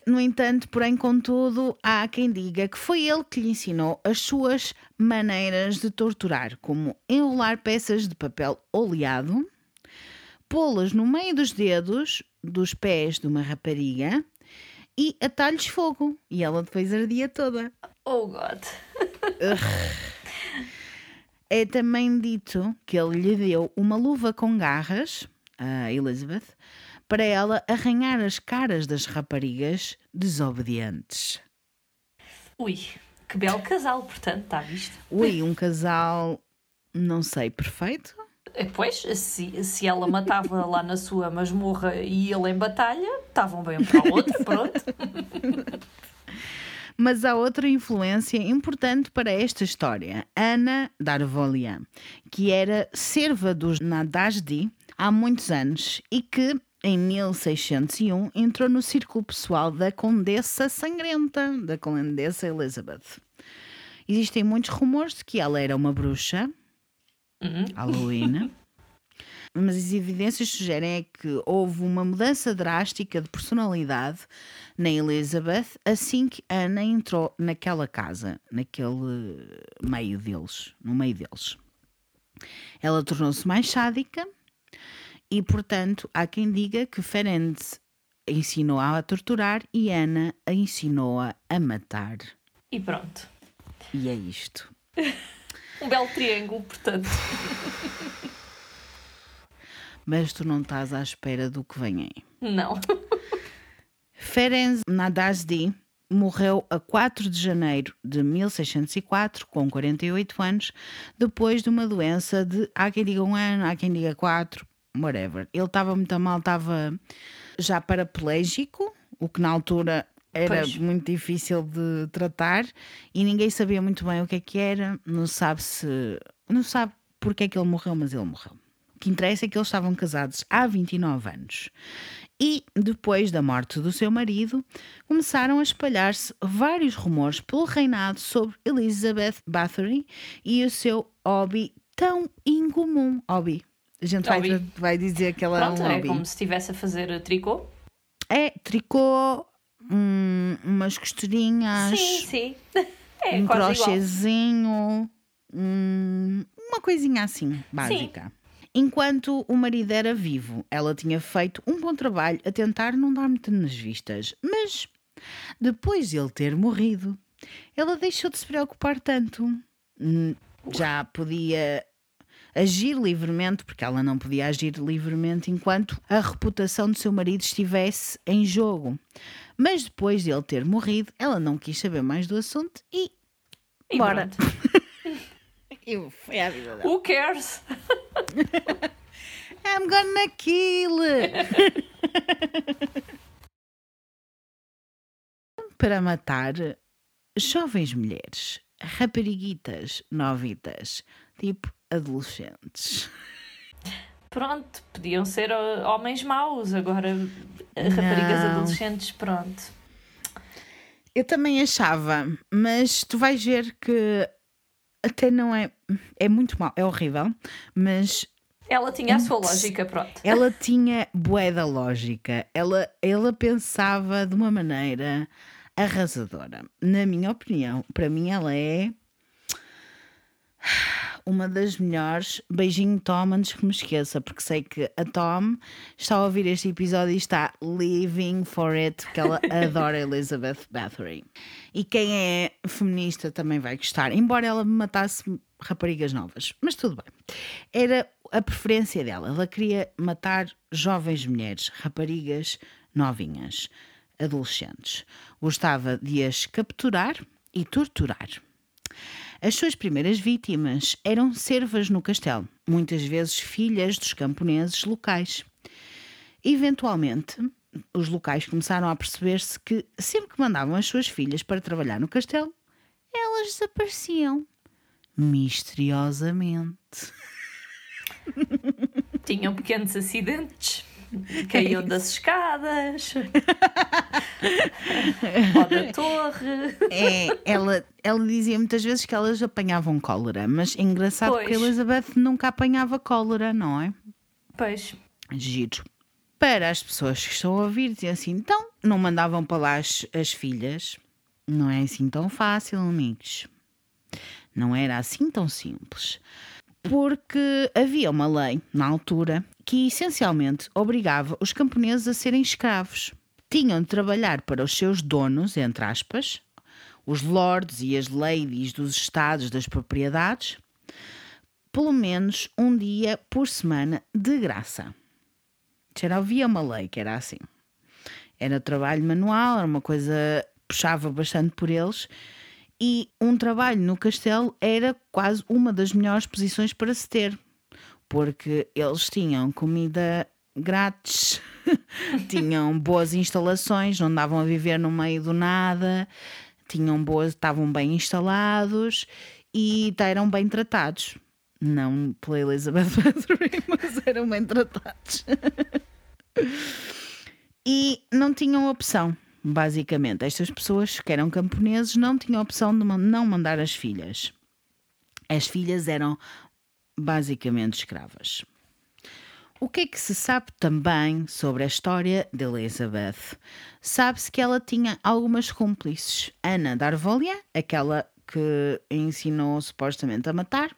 Speaker 1: No entanto, porém, contudo, há quem diga que foi ele que lhe ensinou as suas maneiras de torturar, como enrolar peças de papel oleado, pô-las no meio dos dedos dos pés de uma rapariga e atalhos fogo. E ela depois ardia toda.
Speaker 2: Oh, God.
Speaker 1: É também dito que ele lhe deu uma luva com garras, a Elizabeth, para ela arranhar as caras das raparigas desobedientes.
Speaker 2: Ui, que belo casal, portanto, está visto?
Speaker 1: Ui, um casal, não sei, perfeito?
Speaker 2: Eh, Pois, se, se ela matava lá na sua masmorra e ele em batalha, estavam bem um para o outro, pronto.
Speaker 1: Mas há outra influência importante para esta história, Ana Darvolia, que era serva dos Nadasdi há muitos anos e que, em 1601, entrou no círculo pessoal da Condessa Sangrenta, da Condessa Elizabeth. Existem muitos rumores de que ela era uma bruxa, Halloween. Mas as evidências sugerem é que houve uma mudança drástica de personalidade na Elizabeth assim que Ana entrou naquela casa, naquele meio deles, no meio deles. Ela tornou-se mais sádica e, portanto, há quem diga que Ferenc ensinou-a a torturar e Ana a ensinou-a a matar.
Speaker 2: E pronto.
Speaker 1: E é isto.
Speaker 2: Um belo triângulo, portanto.
Speaker 1: Mas tu não estás à espera do que vem aí.
Speaker 2: Não.
Speaker 1: Ferenc Nadasdi morreu a 4 de janeiro de 1604, com 48 anos, depois de uma doença de há quem diga um ano, há quem diga quatro, whatever. Ele estava muito mal, estava já paraplégico, o que na altura era
Speaker 2: Pois.
Speaker 1: muito difícil de tratar e ninguém sabia muito bem o que é que era. Não sabe se. Não sabe porque é que ele morreu, mas ele morreu. O que interessa é que eles estavam casados há 29 anos. E depois da morte do seu marido, começaram a espalhar-se vários rumores pelo reinado sobre Elizabeth Bathory e o seu hobby tão incomum. Hobby. A gente vai, vai dizer que ela
Speaker 2: Pronto,
Speaker 1: é um
Speaker 2: é
Speaker 1: hobby.
Speaker 2: como se estivesse a fazer tricô.
Speaker 1: É tricô, hum, umas costurinhas,
Speaker 2: Sim, sim. É
Speaker 1: um crochêzinho, hum, uma coisinha assim, básica. Enquanto o marido era vivo, ela tinha feito um bom trabalho a tentar não dar muito nas vistas, mas depois de ele ter morrido, ela deixou de se preocupar tanto. Hum, Já podia agir livremente, porque ela não podia agir livremente enquanto a reputação do seu marido estivesse em jogo. Mas depois de ele ter morrido, ela não quis saber mais do assunto e.
Speaker 2: E
Speaker 1: Bora. foi à vida dela.
Speaker 2: Who cares?
Speaker 1: I'm gonna kill! Para matar jovens mulheres, rapariguitas novitas, tipo adolescentes.
Speaker 2: Pronto, podiam ser homens maus, agora raparigas
Speaker 1: Não.
Speaker 2: adolescentes, pronto.
Speaker 1: Eu também achava, mas tu vais ver que até não é. É muito mal, é horrível, mas
Speaker 2: Ela tinha a sua lógica, pronto.
Speaker 1: ela tinha bué da lógica. Ela, ela pensava de uma maneira arrasadora. Na minha opinião, para mim ela é uma das melhores. Beijinho Tom antes que me esqueça, porque sei que a Tom está a ouvir este episódio e está living for it, porque ela adora Elizabeth Bathory. E quem é feminista também vai gostar, embora ela me matasse raparigas novas. Mas tudo bem. Era a preferência dela. Ela queria matar jovens mulheres, raparigas novinhas, adolescentes. Gostava de as capturar e torturar. As suas primeiras vítimas eram servas no castelo, muitas vezes filhas dos camponeses locais. Eventualmente, os locais começaram a perceber-se que sempre que mandavam as suas filhas para trabalhar no castelo, elas desapareciam misteriosamente.
Speaker 2: Tinham pequenos acidentes, caíam das escadas, ou da torre.
Speaker 1: É, ela, ela dizia muitas vezes que elas apanhavam cólera, mas é engraçado
Speaker 2: Pois.
Speaker 1: que a Elizabeth nunca apanhava cólera, não é?
Speaker 2: Pois,
Speaker 1: Giro. Para as pessoas que estão a ouvir, diziam assim: então não mandavam para lá as, as filhas. Não é assim tão fácil, amigos. Não era assim tão simples. Porque havia uma lei, na altura, que essencialmente obrigava os camponeses a serem escravos. Tinham de trabalhar para os seus donos, entre aspas, os lords e as ladies dos estados das propriedades, pelo menos um dia por semana de graça. Já havia uma lei que era assim. Era trabalho manual, era uma coisa puxava bastante por eles e um trabalho no castelo era quase uma das melhores posições para se ter, porque eles tinham comida grátis, tinham boas instalações, não andavam a viver no meio do nada, tinham boas, estavam bem instalados e eram bem tratados. Não pela Elizabeth Bathory, mas eram bem tratados. e não tinham opção, basicamente. Estas pessoas que eram camponeses não tinham opção de não mandar as filhas. As filhas eram basicamente escravas. O que é que se sabe também sobre a história de Elizabeth? Sabe-se que ela tinha algumas cúmplices. Ana Darvolia, aquela que ensinou supostamente a matar,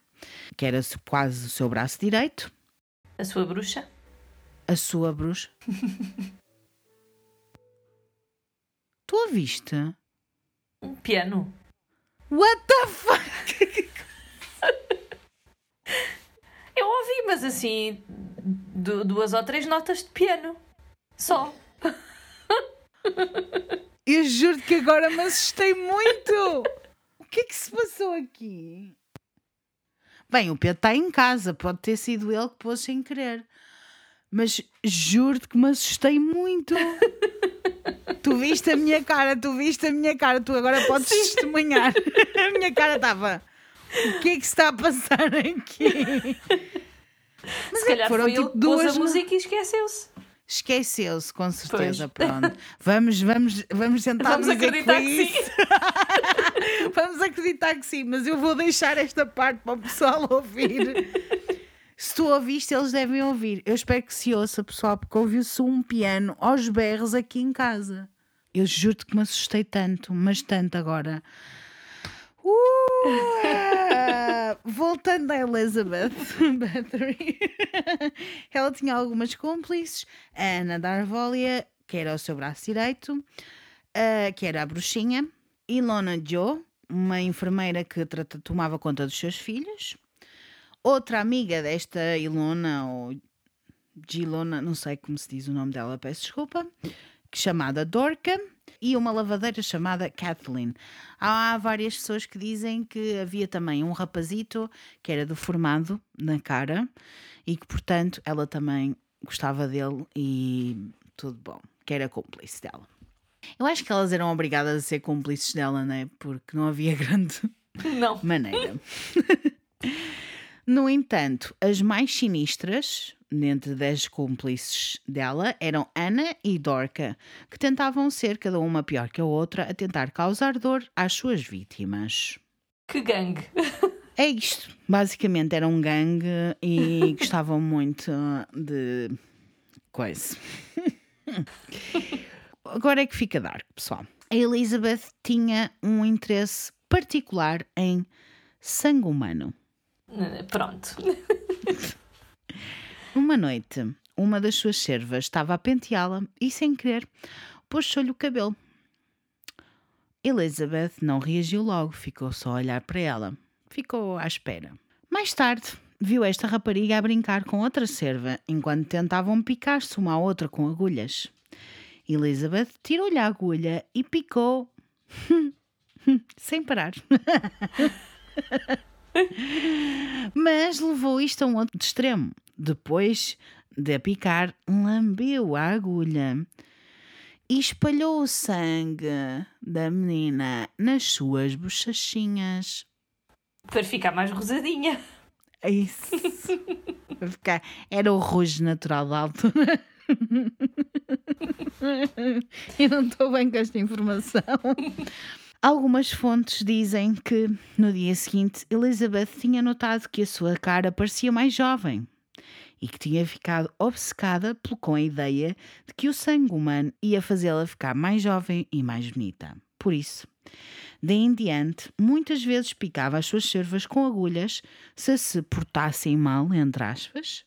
Speaker 1: que era quase o seu braço direito,
Speaker 2: a sua bruxa.
Speaker 1: a sua bruxa. tu a viste?
Speaker 2: Um piano.
Speaker 1: What the fuck?
Speaker 2: Eu ouvi, mas assim, du- duas ou três notas de piano. Só.
Speaker 1: Eu juro que agora me assustei muito. O que é que se passou aqui? Bem, o Pedro está em casa, pode ter sido ele que pôs sem querer. Mas juro-te que me assustei muito. Tu viste a minha cara, tu viste a minha cara, tu agora podes testemunhar. A minha cara estava. O que é que se está a passar aqui? Mas
Speaker 2: Se calhar
Speaker 1: foram
Speaker 2: foi
Speaker 1: tipo
Speaker 2: que pôs
Speaker 1: duas.
Speaker 2: a música e esqueceu-se.
Speaker 1: Esqueceu-se, com certeza. Pronto. Vamos, vamos, vamos tentar
Speaker 2: Vamos acreditar
Speaker 1: foi
Speaker 2: que
Speaker 1: isso. Vamos acreditar que sim, mas eu vou deixar esta parte para o pessoal ouvir. Se tu ouviste, eles devem ouvir. Eu espero que se ouça, pessoal, porque ouviu-se um piano aos berros aqui em casa. Eu juro-te que me assustei tanto, mas tanto agora. Uh, ah, voltando a Elizabeth Bathory, ela tinha algumas cúmplices. A Ana Darvolia, que era o seu braço direito, ah, que era a bruxinha. Ilona Joe, uma enfermeira que trata- tomava conta dos seus filhos. Outra amiga desta Ilona, ou Gilona, não sei como se diz o nome dela, peço desculpa, chamada Dorca, e uma lavadeira chamada Kathleen. Há várias pessoas que dizem que havia também um rapazito que era deformado na cara e que, portanto, ela também gostava dele e tudo bom, que era cúmplice dela. Eu acho que elas eram obrigadas a ser cúmplices dela, né? Porque não havia grande
Speaker 2: Não.
Speaker 1: maneira. No entanto, as mais sinistras, dentre das cúmplices dela, eram Ana e Dorca, que tentavam ser cada uma pior que a outra a tentar causar dor às suas vítimas.
Speaker 2: Que gangue.
Speaker 1: É isto. Basicamente era um gangue e gostavam muito de coisa. Agora é que fica dark, pessoal. A Elizabeth tinha um interesse particular em sangue humano.
Speaker 2: Pronto.
Speaker 1: Uma noite, uma das suas servas estava a penteá-la e, sem querer, puxou-lhe o cabelo. Elizabeth não reagiu logo, ficou só a olhar para ela. Ficou à espera. Mais tarde, viu esta rapariga a brincar com outra serva enquanto tentavam picar-se uma à outra com agulhas. Elizabeth tirou-lhe a agulha e picou. sem parar. Mas levou isto a um outro extremo. Depois de a picar, lambeu a agulha e espalhou o sangue da menina nas suas bochechinhas.
Speaker 2: Para ficar mais rosadinha.
Speaker 1: É Isso. Para ficar- Era o rujo natural da altura. Eu não estou bem com esta informação. Algumas fontes dizem que no dia seguinte Elizabeth tinha notado que a sua cara parecia mais jovem e que tinha ficado obcecada com a ideia de que o sangue humano ia fazê-la ficar mais jovem e mais bonita. Por isso, daí em diante, muitas vezes picava as suas servas com agulhas se se portassem mal, entre aspas,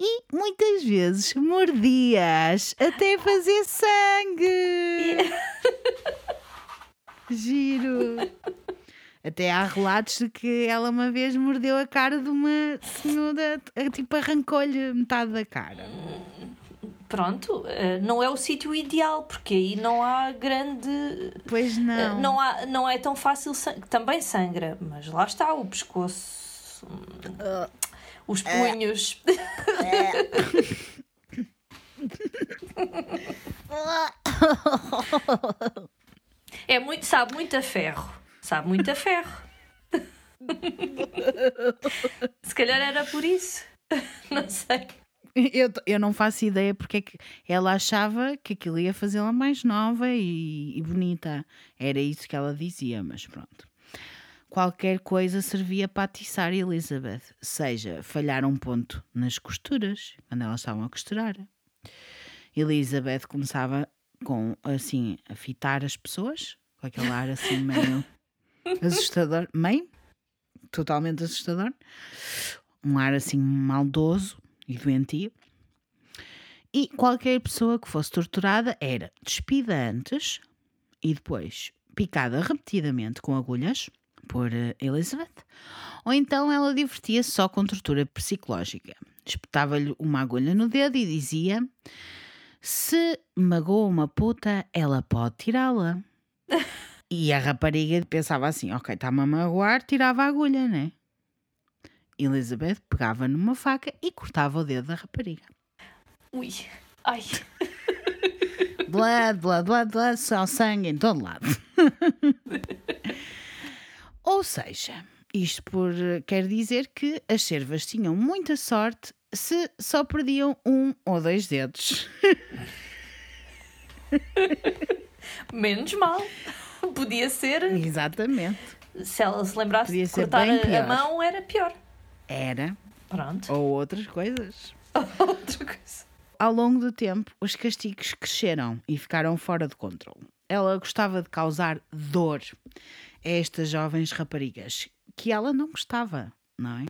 Speaker 1: e muitas vezes mordia-as até fazer sangue. Giro. Até há relatos de que ela uma vez mordeu a cara de uma senhora, eh, tipo arrancou-lhe metade da cara.
Speaker 2: Pronto, eh, não é o sítio ideal, porque aí não há grande.
Speaker 1: Pois
Speaker 2: eh,
Speaker 1: não.
Speaker 2: Não, há, não é tão fácil. Também sangra, mas lá está o pescoço. Os punhos. É muito, sabe muito a ferro. Sabe muito a ferro. Se calhar era por isso. Não sei.
Speaker 1: Eu, eu não faço ideia porque é que ela achava que aquilo ia fazê-la mais nova e, e bonita. Era isso que ela dizia, mas pronto. Qualquer coisa servia para atiçar Elizabeth, seja falhar um ponto nas costuras, quando elas estavam a costurar. Elizabeth começava com assim a fitar as pessoas, com aquele ar assim meio assustador, meio totalmente assustador, um ar assim maldoso e doentio. E qualquer pessoa que fosse torturada era despida antes e depois picada repetidamente com agulhas por eh, Elizabeth, ou então ela divertia-se só com tortura psicológica. Espetava-lhe uma agulha no dedo e dizia: Se magoa uma puta, ela pode tirá-la. E a rapariga pensava assim: Ok, está-me a magoar, tirava a agulha, né? Elizabeth pegava numa faca e cortava o dedo da rapariga.
Speaker 2: Ui. Ai.
Speaker 1: blood, blood, blood, blood, só sangue em todo lado. Ou seja, isto por, quer dizer que as cervas tinham muita sorte se só perdiam um ou dois dedos.
Speaker 2: Menos mal. Podia ser.
Speaker 1: Exatamente.
Speaker 2: Se ela se lembrasse
Speaker 1: Podia
Speaker 2: de cortar a- a mão, era pior.
Speaker 1: Era.
Speaker 2: Pronto.
Speaker 1: Ou outras coisas.
Speaker 2: Outra coisa.
Speaker 1: Ao longo do tempo, os castigos cresceram e ficaram fora de controle. Ela gostava de causar dor a estas jovens raparigas, que ela não gostava, não é?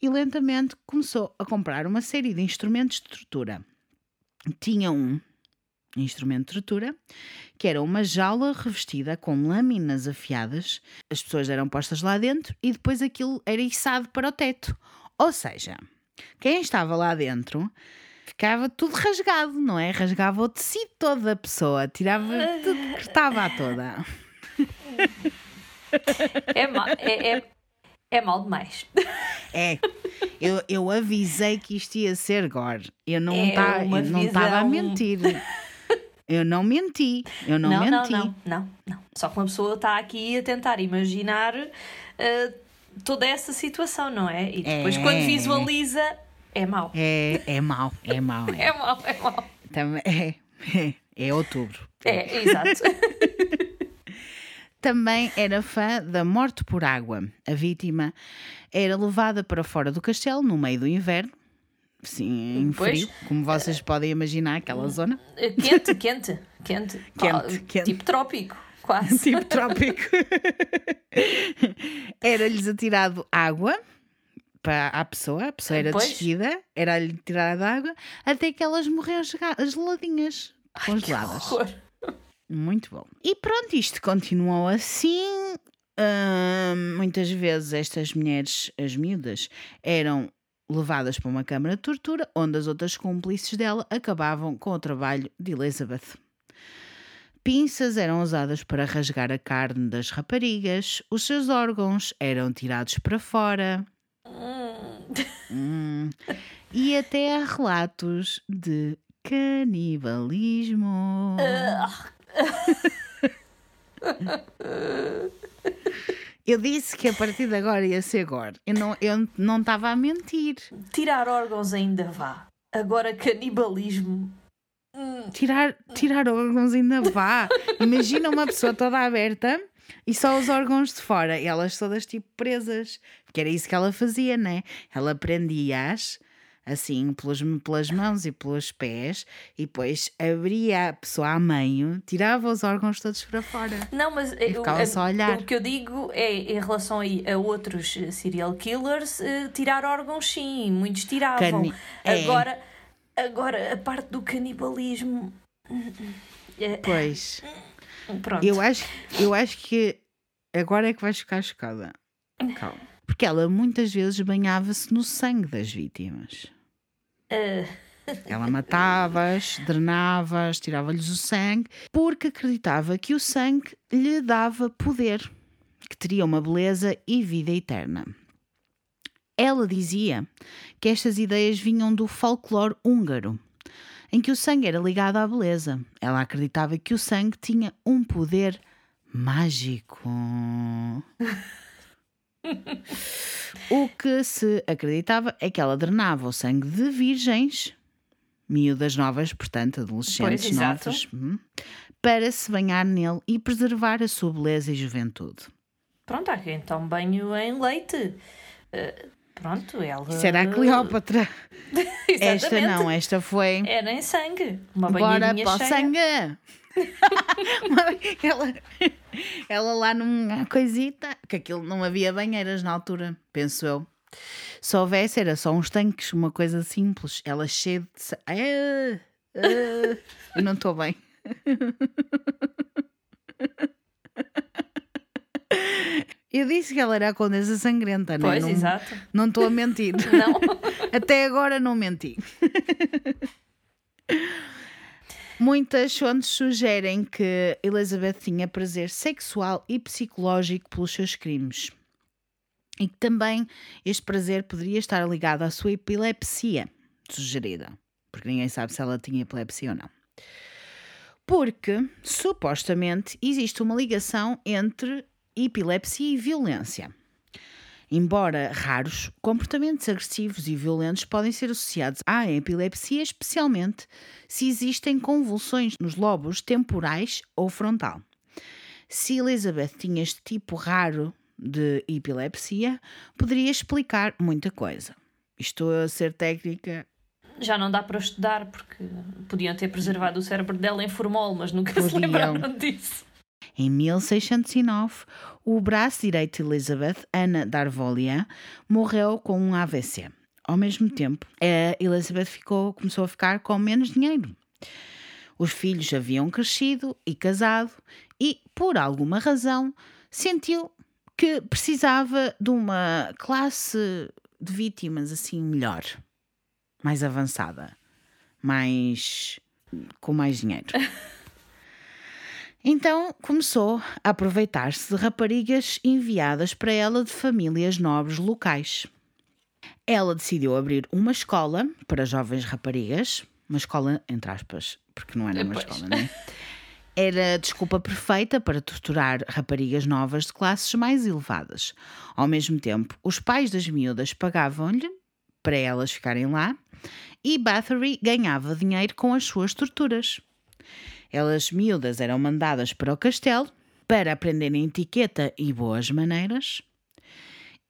Speaker 1: E lentamente começou a comprar uma série de instrumentos de tortura. Tinha um instrumento de tortura, que era uma jaula revestida com lâminas afiadas. As pessoas eram postas lá dentro e depois aquilo era içado para o teto. Ou seja, quem estava lá dentro ficava tudo rasgado, não é? Rasgava o tecido todo da pessoa, tirava tudo, cortava-a toda.
Speaker 2: É, ma é, é, é mal demais.
Speaker 1: É, eu, eu avisei que isto ia ser gore. Eu não
Speaker 2: É
Speaker 1: tá- estava a mentir. Eu não menti. Eu não,
Speaker 2: não,
Speaker 1: menti.
Speaker 2: não, não, não, não. Só que uma pessoa está aqui a tentar imaginar eh, toda essa situação, não é? E depois,
Speaker 1: É.
Speaker 2: quando visualiza, é mau.
Speaker 1: É, é mau, é mau. É,
Speaker 2: É mau, é mau.
Speaker 1: Também, é, é, é outubro.
Speaker 2: É, exato.
Speaker 1: Também era fã da morte por água. A vítima era levada para fora do castelo no meio do inverno. Sim, em
Speaker 2: Pois.
Speaker 1: frio, como vocês podem imaginar, aquela zona.
Speaker 2: Eh, quente, quente, quente.
Speaker 1: Quente,
Speaker 2: Ah,
Speaker 1: quente.
Speaker 2: Tipo trópico, quase.
Speaker 1: tipo trópico. Era-lhes atirado água para a pessoa, a pessoa era
Speaker 2: Pois.
Speaker 1: descida, era-lhe tirada água, até que elas morreram gela- geladinhas, congeladas.
Speaker 2: Horror.
Speaker 1: Muito bom. E pronto, isto continuou assim. Hum, muitas vezes estas mulheres, as miúdas, eram levadas para uma câmara de tortura, onde as outras cúmplices dela acabavam com o trabalho de Elizabeth. Pinças eram usadas para rasgar a carne das raparigas, os seus órgãos eram tirados para fora. Hum. E até há relatos de canibalismo. Eu disse que a partir de agora ia ser gore. Eu não eu não estava a mentir.
Speaker 2: Tirar órgãos ainda vá. Agora, canibalismo.
Speaker 1: Tirar, tirar órgãos ainda vá. Imagina uma pessoa toda aberta e só os órgãos de fora. E elas todas tipo presas. Que era isso que ela fazia, né? Ela prendia-as assim pelos, pelas mãos e pelos pés e depois abria a pessoa a meio, tirava os órgãos todos para fora.
Speaker 2: Não, mas eu-
Speaker 1: só a olhar.
Speaker 2: o que eu digo é em relação a outros eh, serial killers, eh, tirar órgãos sim, muitos tiravam.
Speaker 1: Cani- é.
Speaker 2: Agora, agora a parte do canibalismo. hum, hum, é,
Speaker 1: Pois.
Speaker 2: pronto.
Speaker 1: Eu acho, eu acho que agora é que vais ficar chocada. Calma. Porque ela muitas vezes banhava-se no sangue das vítimas.
Speaker 2: Eh,
Speaker 1: Ela matava-as, drenava-as, tirava-lhes o sangue, porque acreditava que o sangue lhe dava poder, que teria uma beleza e vida eterna. Ela dizia que estas ideias vinham do folclore húngaro, em que o sangue era ligado à beleza. Ela acreditava que o sangue tinha um poder mágico. O que se acreditava é que ela drenava o sangue de virgens, miúdas novas, portanto, adolescentes
Speaker 2: Pois, exato.
Speaker 1: hum, para se banhar nele e preservar a sua beleza e juventude.
Speaker 2: pronto, há quem tome banho em leite. Eh, pronto, ela.
Speaker 1: Será Cleópatra? Esta não, esta foi.
Speaker 2: Era em sangue. Uma
Speaker 1: Bora para o sangue! ela, ela lá numa coisita, que aquilo não havia banheiras na altura, penso eu. Se houvesse, era só uns tanques, uma coisa simples. Ela cheia de. Ah, ah, eu não estou bem. Eu disse que ela era a condessa sangrenta, não é?
Speaker 2: Pois,
Speaker 1: Não-
Speaker 2: exato.
Speaker 1: Não estou a mentir.
Speaker 2: Não.
Speaker 1: Até agora não menti. Muitas fontes sugerem que Elizabeth tinha prazer sexual e psicológico pelos seus crimes. E que também este prazer poderia estar ligado à sua epilepsia sugerida. Porque ninguém sabe se ela tinha epilepsia ou não. Porque, supostamente, existe uma ligação entre epilepsia e violência. Embora raros, comportamentos agressivos e violentos podem ser associados à epilepsia, especialmente se existem convulsões nos lobos temporais ou frontal. Se Elizabeth tinha este tipo raro de epilepsia, poderia explicar muita coisa. Estou a ser técnica.
Speaker 2: Já não dá para estudar porque podiam ter preservado o cérebro dela em formol, mas nunca se
Speaker 1: Podiam.
Speaker 2: lembraram disso.
Speaker 1: Em 1609, o braço direito de Elizabeth, Ana d'Arvolia, morreu com um AVC. Ao mesmo tempo, Elizabeth ficou, começou a ficar com menos dinheiro. Os filhos haviam crescido e casado e, por alguma razão, sentiu que precisava de uma classe de vítimas assim melhor, mais avançada, mais com mais dinheiro. Então começou a aproveitar-se de raparigas enviadas para ela de famílias nobres locais. Ela decidiu abrir uma escola para jovens raparigas, uma escola entre aspas, porque não era uma
Speaker 2: Pois.
Speaker 1: escola, não é? Era a desculpa perfeita para torturar raparigas novas de classes mais elevadas. Ao mesmo tempo, os pais das miúdas pagavam-lhe para elas ficarem lá e Bathory ganhava dinheiro com as suas torturas. Elas miúdas eram mandadas para o castelo para aprenderem etiqueta e boas maneiras.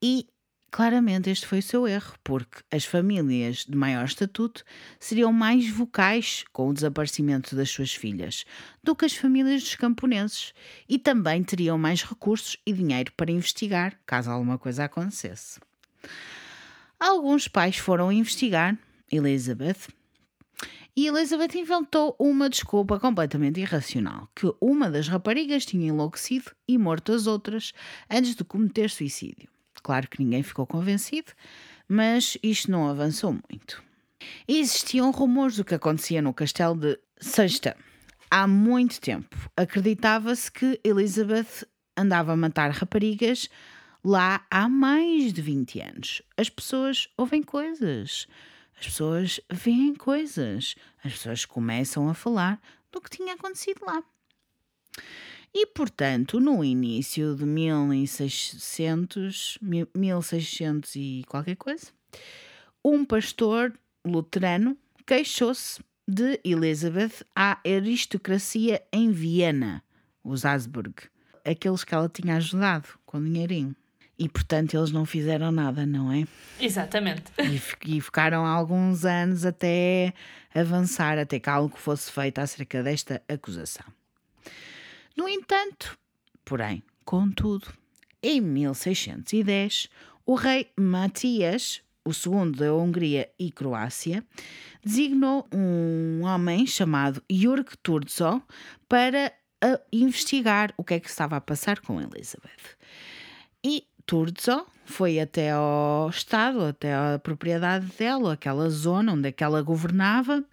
Speaker 1: E claramente este foi o seu erro, porque as famílias de maior estatuto seriam mais vocais com o desaparecimento das suas filhas do que as famílias dos camponeses e também teriam mais recursos e dinheiro para investigar caso alguma coisa acontecesse. Alguns pais foram investigar Elizabeth e Elizabeth inventou uma desculpa completamente irracional: que uma das raparigas tinha enlouquecido e morto as outras antes de cometer suicídio. Claro que ninguém ficou convencido, mas isto não avançou muito. Existiam rumores do que acontecia no castelo de Sexta. Há muito tempo acreditava-se que Elizabeth andava a matar raparigas lá há mais de 20 anos. As pessoas ouvem coisas, as pessoas veem coisas, as pessoas começam a falar do que tinha acontecido lá. E, portanto, no início de 1600, mil- 1600 e qualquer coisa, um pastor luterano queixou-se de Elizabeth à aristocracia em Viena, os Habsburg, aqueles que ela tinha ajudado com dinheirinho. E, portanto, eles não fizeram nada, não é?
Speaker 2: Exatamente.
Speaker 1: E, e ficaram alguns anos até avançar, até que algo fosse feito acerca desta acusação. No entanto, porém, contudo, em 1610, o rei Matias, o segundo da Hungria e Croácia, designou um homem chamado Jurg Turzo para a investigar o que é que estava a passar com Elizabeth. E Turzo foi até ao estado, até à propriedade dela, aquela zona onde é que ela governava,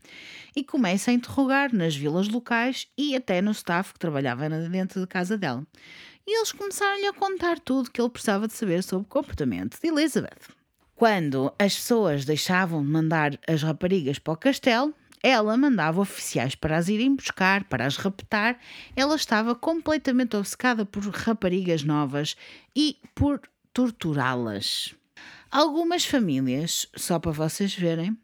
Speaker 1: e começa a interrogar nas vilas locais e até no staff que trabalhava dentro da casa dela. E eles começaram-lhe a contar tudo que ele precisava de saber sobre o comportamento de Elizabeth. Quando as pessoas deixavam de mandar as raparigas para o castelo, ela mandava oficiais para as irem buscar, para as raptar. Ela estava completamente obcecada por raparigas novas e por torturá-las. Algumas famílias, só para vocês verem,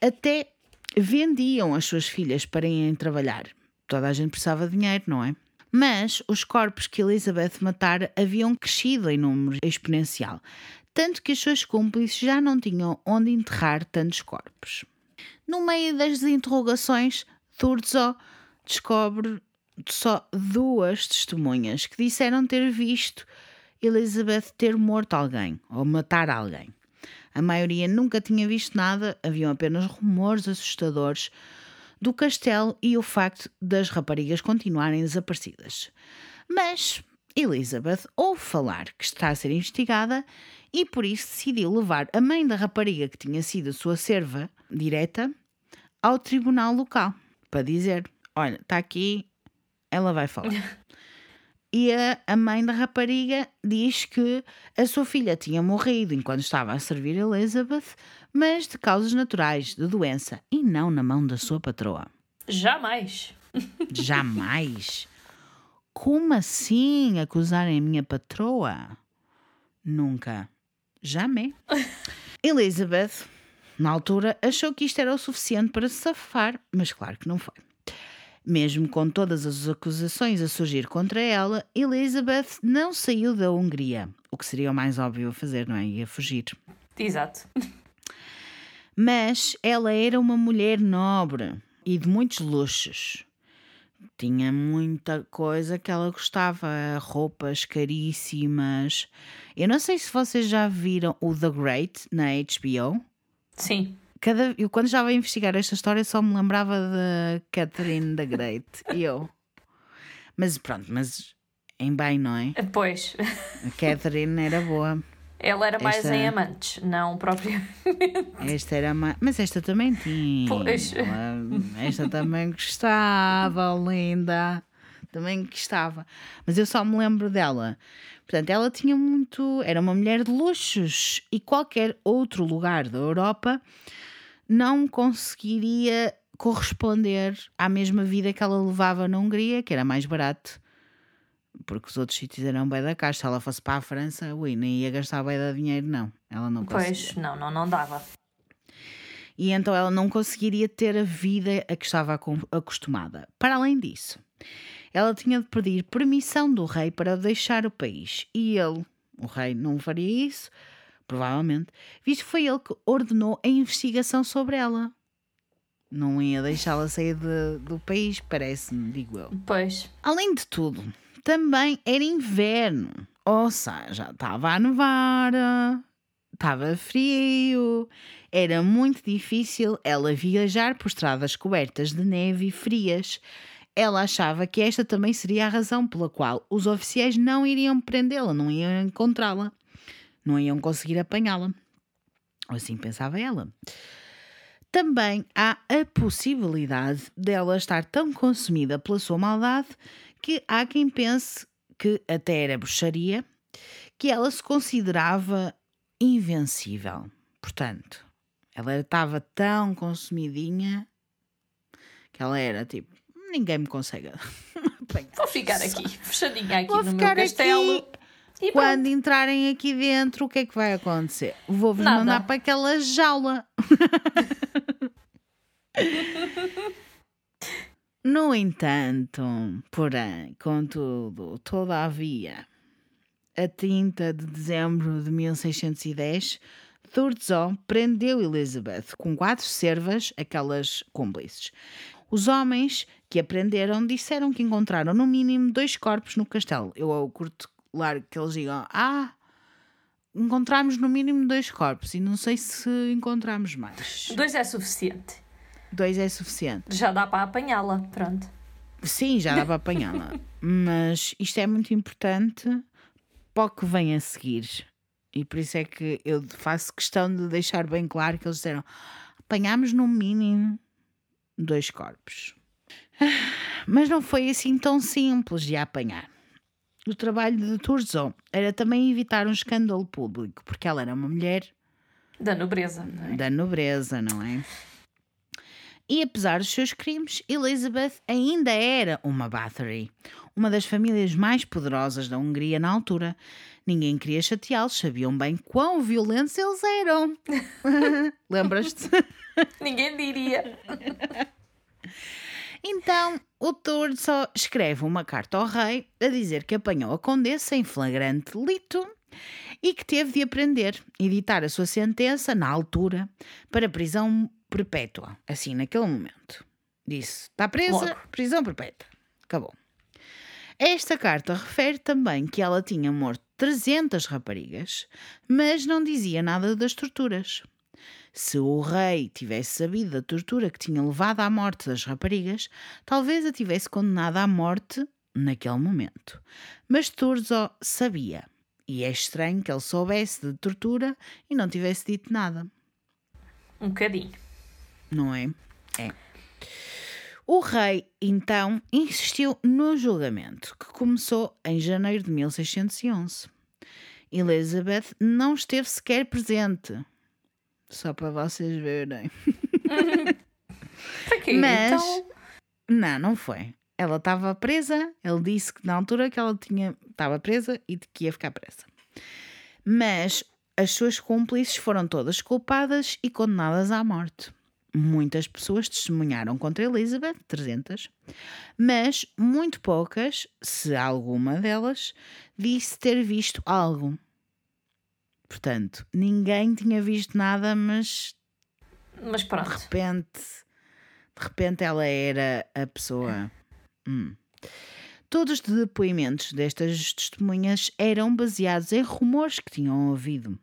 Speaker 1: até vendiam as suas filhas para irem trabalhar. Toda a gente precisava de dinheiro, não é? Mas os corpos que Elizabeth matara haviam crescido em número exponencial, tanto que as suas cúmplices já não tinham onde enterrar tantos corpos. No meio das interrogações, Turzo descobre só duas testemunhas que disseram ter visto Elizabeth ter morto alguém ou matar alguém. A maioria nunca tinha visto nada, haviam apenas rumores assustadores do castelo e o facto das raparigas continuarem desaparecidas. Mas Elizabeth ouve falar que está a ser investigada e por isso decidiu levar a mãe da rapariga que tinha sido a sua serva direta ao tribunal local para dizer: Olha, está aqui, ela vai falar. E a, a mãe da rapariga diz que a sua filha tinha morrido enquanto estava a servir Elizabeth, mas de causas naturais, de doença, e não na mão da sua patroa.
Speaker 2: Jamais.
Speaker 1: Jamais. Como assim acusarem a minha patroa? Nunca. Jamais. Elizabeth, na altura, achou que isto era o suficiente para se safar, mas claro que não foi. Mesmo com todas as acusações a surgir contra ela, Elizabeth não saiu da Hungria, o que seria o mais óbvio a fazer, não é? Ia fugir.
Speaker 2: Exato.
Speaker 1: Mas ela era uma mulher nobre e de muitos luxos. Tinha muita coisa que ela gostava, roupas caríssimas. Eu não sei se vocês já viram o The Great na HBO.
Speaker 2: Sim.
Speaker 1: Cada, eu, quando estava a investigar esta história, só me lembrava da Catherine the Great. E eu. Mas pronto, mas em bem, não é?
Speaker 2: Pois.
Speaker 1: A Catherine era boa.
Speaker 2: Ela era mais
Speaker 1: Esta-
Speaker 2: em amantes, não propriamente.
Speaker 1: Esta era mais. Mas esta também tinha.
Speaker 2: Pois.
Speaker 1: Ela- Esta também gostava, linda. Também gostava. Mas eu só me lembro dela. Portanto, ela tinha muito. Era uma mulher de luxos. E qualquer outro lugar da Europa não conseguiria corresponder à mesma vida que ela levava na Hungria, que era mais barato. Porque os outros sítios eram bem da caixa. Se ela fosse para a França, ui, nem ia gastar bem de dinheiro, não. Ela não conseguia.
Speaker 2: Pois, não, não, não dava.
Speaker 1: E então ela não conseguiria ter a vida a que estava acostumada. Para além disso, ela tinha de pedir permissão do rei para deixar o país. E ele, o rei, não faria isso, provavelmente, visto que foi ele que ordenou a investigação sobre ela. Não ia deixá-la sair de- do país, parece-me, digo eu.
Speaker 2: Pois.
Speaker 1: Além de tudo, também era inverno. Ou seja, estava a nevar, estava frio, era muito difícil ela viajar por estradas cobertas de neve e frias. Ela achava que esta também seria a razão pela qual os oficiais não iriam prendê-la, não iam encontrá-la, não iam conseguir apanhá-la. Assim pensava ela. Também há a possibilidade dela estar tão consumida pela sua maldade que há quem pense que até era bruxaria, que ela se considerava invencível. Portanto, ela estava tão consumidinha que ela era tipo: ninguém me consegue apanhar.
Speaker 2: Vou ficar aqui, fechadinha aqui
Speaker 1: Vou
Speaker 2: no meu castelo.
Speaker 1: aqui.
Speaker 2: E
Speaker 1: Quando entrarem aqui dentro, o que é que vai acontecer? Vou-vos mandar para aquela jaula. no entanto, porém, contudo, todavia, a 30 de dezembro de 1610, Thurzó prendeu Elizabeth com quatro servas, aquelas cúmplices. Os homens que a prenderam disseram que encontraram no mínimo dois corpos no castelo. Eu eu curto claro que eles digam: Ah, encontramos no mínimo dois corpos e não sei se encontramos mais.
Speaker 2: Dois é suficiente.
Speaker 1: Dois é suficiente.
Speaker 2: Já dá para apanhá-la. Pronto.
Speaker 1: Sim, já dá para apanhá-la. Mas isto é muito importante para o que vem a seguir. E por isso é que eu faço questão de deixar bem claro que eles disseram: apanhámos no mínimo dois corpos. Mas não foi assim tão simples de apanhar. O trabalho de Turzon era também evitar um escândalo público, porque ela era uma mulher
Speaker 2: Da nobreza. não é?
Speaker 1: da nobreza, não é? E apesar dos seus crimes, Elizabeth ainda era uma Bathory, uma das famílias mais poderosas da Hungria na altura. Ninguém queria chateá-los, sabiam bem quão violentos eles eram. Lembras-te?
Speaker 2: Ninguém diria.
Speaker 1: Então, o Turd só escreve uma carta ao rei a dizer que apanhou a condessa em flagrante delito e que teve de aprender e ditar a sua sentença na altura para prisão perpétua, assim naquele momento. Disse: está presa,
Speaker 2: Logo.
Speaker 1: prisão perpétua. Acabou. Esta carta refere também que ela tinha morto 300 raparigas, mas não dizia nada das torturas. Se o rei tivesse sabido da tortura que tinha levado à morte das raparigas, talvez a tivesse condenado à morte naquele momento. Mas Turzo sabia, e é estranho que ele soubesse de tortura e não tivesse dito nada,
Speaker 2: Um bocadinho.
Speaker 1: Não é? É. O rei, então, insistiu no julgamento, que começou em janeiro de 1611. Elizabeth não esteve sequer presente. Só para vocês verem. Mas-
Speaker 2: Então,
Speaker 1: Não, não foi. Ela estava presa, ele disse que na altura que ela tinha estava presa e de que ia ficar presa. Mas as suas cúmplices foram todas culpadas e condenadas à morte. Muitas pessoas testemunharam contra Elizabeth, 300, mas muito poucas, se alguma delas, disse ter visto algo. Portanto, ninguém tinha visto nada, mas
Speaker 2: Mas
Speaker 1: de
Speaker 2: pronto.
Speaker 1: repente, de repente ela era a pessoa. Hum. Todos os depoimentos destas testemunhas eram baseados em rumores que tinham ouvido.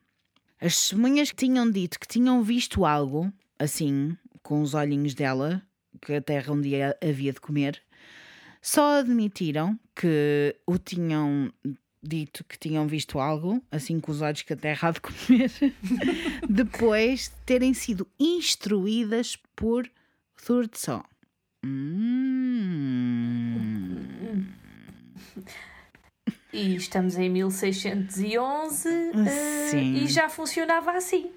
Speaker 1: As testemunhas que tinham dito que tinham visto algo, assim, com os olhinhos dela, que a terra um dia havia de comer, só admitiram que o tinham dito que tinham visto algo, assim com os olhos que a terra há de comer, depois de terem sido instruídas por Thurso. Hum.
Speaker 2: E estamos em 1611 eh,
Speaker 1: Sim.
Speaker 2: e já funcionava assim.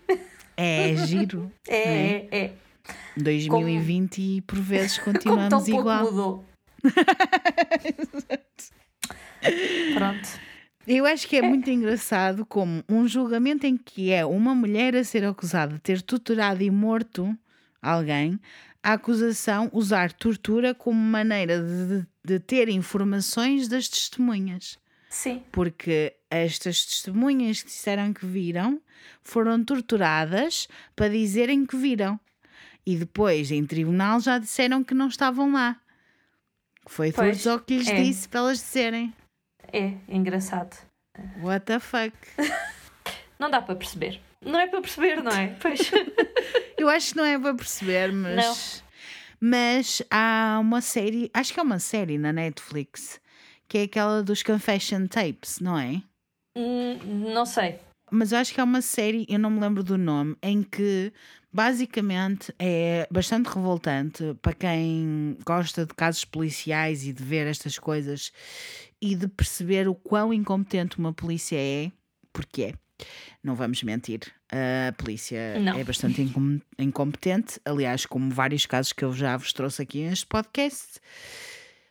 Speaker 1: É giro.
Speaker 2: É, é, é.
Speaker 1: 2020 e por vezes
Speaker 2: Como tão
Speaker 1: continuamos
Speaker 2: pouco
Speaker 1: igual.
Speaker 2: mudou. Pronto.
Speaker 1: Eu acho que é muito engraçado como um julgamento em que é uma mulher a ser acusada de ter torturado e morto alguém, a acusação usar tortura como maneira de, de ter informações das testemunhas.
Speaker 2: Sim.
Speaker 1: Porque estas testemunhas que disseram que viram foram torturadas para dizerem que viram. E depois, em tribunal, já disseram que não estavam lá. Foi
Speaker 2: Pois,
Speaker 1: Thurso que lhes
Speaker 2: é.
Speaker 1: disse para elas disserem.
Speaker 2: É engraçado.
Speaker 1: What the fuck?
Speaker 2: Não dá para perceber. Não é para perceber, não é? Pois.
Speaker 1: Eu acho que não é para perceber, mas. Mas há uma série, acho que é uma série na Netflix, que é aquela dos Confession Tapes, não é?
Speaker 2: Hum, não sei.
Speaker 1: Mas acho que é uma série, eu não me lembro do nome, em que basicamente é bastante revoltante para quem gosta de casos policiais e de ver estas coisas e de perceber o quão incompetente uma polícia é, porque é. Não vamos mentir, a polícia
Speaker 2: Não.
Speaker 1: é bastante incom- incompetente, aliás, como vários casos que eu já vos trouxe aqui neste podcast.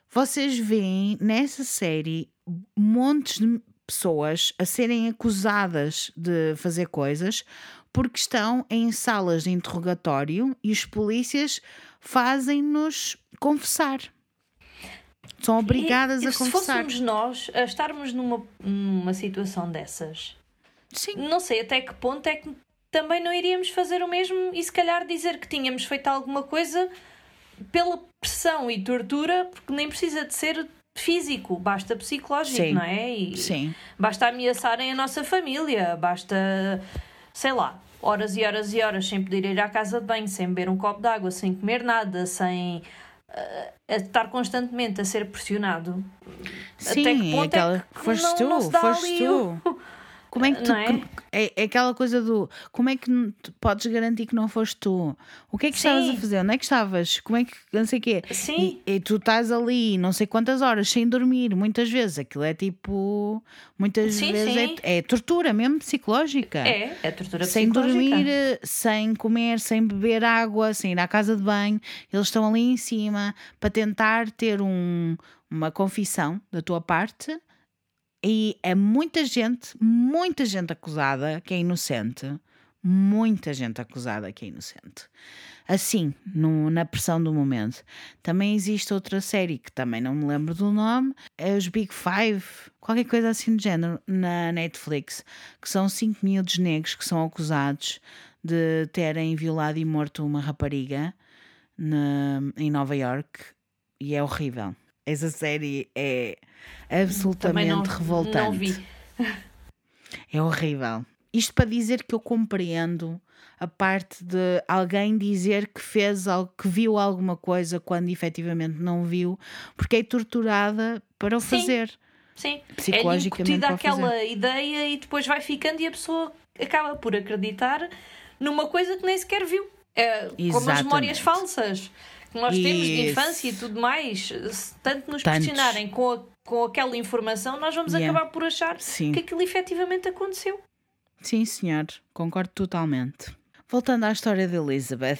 Speaker 1: Vocês veem nessa série montes de pessoas a serem acusadas de fazer coisas porque estão em salas de interrogatório e os polícias fazem-nos confessar. São obrigadas
Speaker 2: E- e
Speaker 1: a
Speaker 2: se
Speaker 1: confessar.
Speaker 2: fôssemos nós a estarmos numa, numa situação dessas,
Speaker 1: Sim.
Speaker 2: não sei até que ponto é que também não iríamos fazer o mesmo e se calhar dizer que tínhamos feito alguma coisa pela pressão e tortura, porque nem precisa de ser físico, basta psicológico,
Speaker 1: Sim.
Speaker 2: não é? E
Speaker 1: Sim.
Speaker 2: Basta ameaçarem a nossa família, basta, sei lá, horas e horas e horas sem poder ir à casa de banho, sem beber um copo de água, sem comer nada, sem a estar constantemente a ser pressionado.
Speaker 1: Sim,
Speaker 2: Até que
Speaker 1: é
Speaker 2: ponto é
Speaker 1: aquela
Speaker 2: que
Speaker 1: que foste
Speaker 2: não-
Speaker 1: tu,
Speaker 2: não
Speaker 1: foste tu. Como é que tu.
Speaker 2: É?
Speaker 1: É? é aquela coisa do. Como é que podes garantir que não foste tu? O que é que estavas a
Speaker 2: Sim.
Speaker 1: fazer? Onde é que estavas? Como é que. Não sei o quê.
Speaker 2: Sim.
Speaker 1: E, e tu estás ali não sei quantas horas sem dormir, muitas vezes. Aquilo é tipo. Muitas
Speaker 2: Sim,
Speaker 1: vezes
Speaker 2: sim.
Speaker 1: É, é tortura mesmo psicológica.
Speaker 2: É, é tortura
Speaker 1: Sem
Speaker 2: psicológica.
Speaker 1: dormir, eh, sem comer, sem beber água, sem ir à casa de banho, eles estão ali em cima para tentar ter um, uma confissão da tua parte. E é muita gente, muita gente acusada que é inocente. Muita gente acusada que é inocente. Assim, no- na pressão do momento. Também existe outra série que também não me lembro do nome, é os Big Five, qualquer coisa assim do género, na Netflix, que são cinco miúdos negros que são acusados de terem violado e morto uma rapariga na- em Nova York e é horrível. Essa série é absolutamente
Speaker 2: não,
Speaker 1: revoltante.
Speaker 2: não.
Speaker 1: É horrível. Isto para dizer que eu compreendo a parte de alguém dizer que fez algo, que viu alguma coisa quando efetivamente não viu, porque é torturada para o
Speaker 2: Sim.
Speaker 1: fazer.
Speaker 2: Sim,
Speaker 1: Psicologicamente
Speaker 2: é incutida
Speaker 1: para
Speaker 2: aquela ideia e depois vai ficando e a pessoa acaba por acreditar numa coisa que nem sequer viu. É, como as memórias falsas que nós temos de
Speaker 1: Isso.
Speaker 2: infância e tudo mais. Se tanto nos
Speaker 1: Tantos.
Speaker 2: questionarem com, a- com aquela informação, nós vamos
Speaker 1: Yeah.
Speaker 2: acabar por achar
Speaker 1: Sim.
Speaker 2: que aquilo efetivamente aconteceu.
Speaker 1: Sim, senhor, concordo totalmente. Voltando à história de Elizabeth,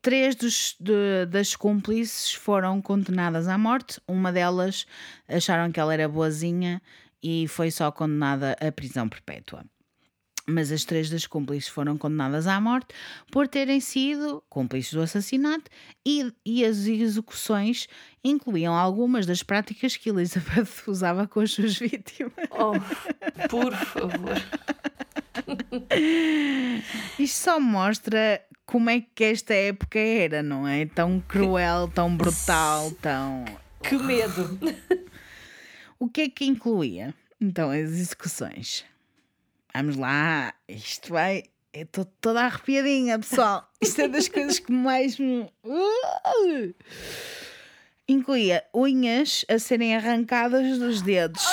Speaker 1: três dos, de- das cúmplices foram condenadas à morte. Uma delas acharam que ela era boazinha e foi só condenada à prisão perpétua. Mas as três das cúmplices foram condenadas à morte por terem sido cúmplices do assassinato e, e as execuções incluíam algumas das práticas que Elizabeth usava com as suas vítimas.
Speaker 2: Oh, por favor.
Speaker 1: Isto só mostra como é que esta época era, não é? Tão cruel, tão brutal, tão.
Speaker 2: Que medo.
Speaker 1: O que é que incluía? Então, as execuções. Vamos lá, isto vai. Eu estou toda arrepiadinha, pessoal. Isto é das coisas que mais me. Uh! Incluía unhas a serem arrancadas dos dedos.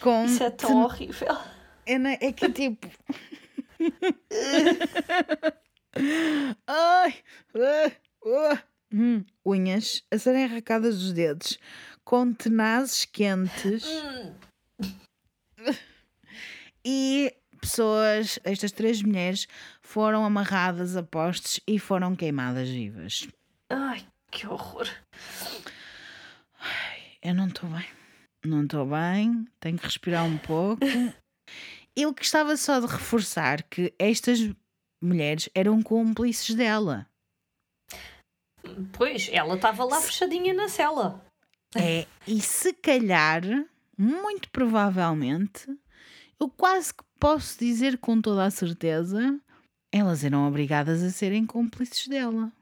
Speaker 1: Com
Speaker 2: Isso é tão horrível.
Speaker 1: É, na- é que tipo. Ai! ah, ah. Hum, Unhas a serem arrancadas dos dedos com tenazes quentes e pessoas, estas três mulheres, foram amarradas a postes e foram queimadas vivas.
Speaker 2: Ai, que horror.
Speaker 1: Eu não estou bem. Não estou bem, tenho que respirar um pouco. Eu gostava só de reforçar que estas mulheres eram cúmplices dela.
Speaker 2: Pois, ela estava lá fechadinha na cela.
Speaker 1: É, e se calhar, muito provavelmente, eu quase que posso dizer com toda a certeza, elas eram obrigadas a serem cúmplices dela.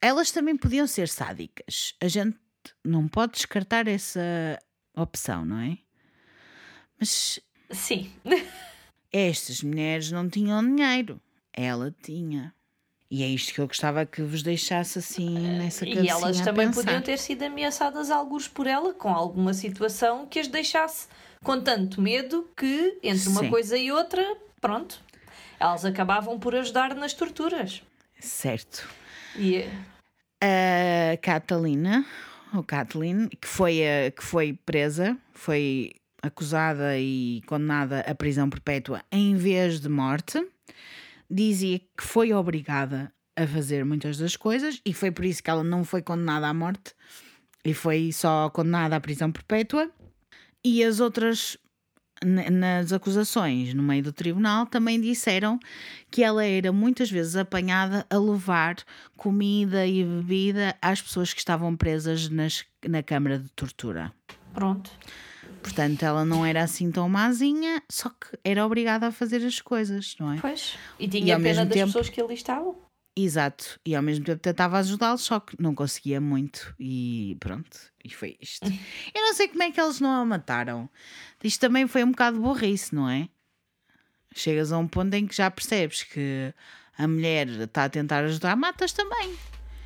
Speaker 1: Elas também podiam ser sádicas. A gente não pode descartar essa opção, não é? Mas
Speaker 2: Sim.
Speaker 1: estas mulheres não tinham dinheiro. Ela tinha. E é isto que eu gostava que vos deixasse assim nessa
Speaker 2: E
Speaker 1: cabecinha
Speaker 2: elas
Speaker 1: a
Speaker 2: também podiam ter sido ameaçadas alguns por ela com alguma situação que as deixasse com tanto medo que, entre uma
Speaker 1: Sim.
Speaker 2: coisa e outra, pronto, elas acabavam por ajudar nas torturas.
Speaker 1: Certo.
Speaker 2: E
Speaker 1: a Catalina, ou Kathleen, que foi, a, que foi presa, foi acusada e condenada à prisão perpétua em vez de morte, dizia que foi obrigada a fazer muitas das coisas e foi por isso que ela não foi condenada à morte e foi só condenada à prisão perpétua. E as outras nas acusações no meio do tribunal também disseram que ela era muitas vezes apanhada a levar comida e bebida às pessoas que estavam presas nas, na câmara de tortura.
Speaker 2: pronto.
Speaker 1: Portanto, ela não era assim tão mazinha, só que era obrigada a fazer as coisas, não é?
Speaker 2: Pois. E
Speaker 1: E
Speaker 2: tinha
Speaker 1: ao
Speaker 2: pena das
Speaker 1: tempo-
Speaker 2: pessoas que ali estavam.
Speaker 1: Exato. E ao mesmo tempo tentava ajudá-los, só que não conseguia muito. E pronto, e foi isto. Eu não sei como é que eles não a mataram. Isto também foi um bocado burrice, não é? Chegas a um ponto em que já percebes que a mulher está a tentar ajudar, matas também.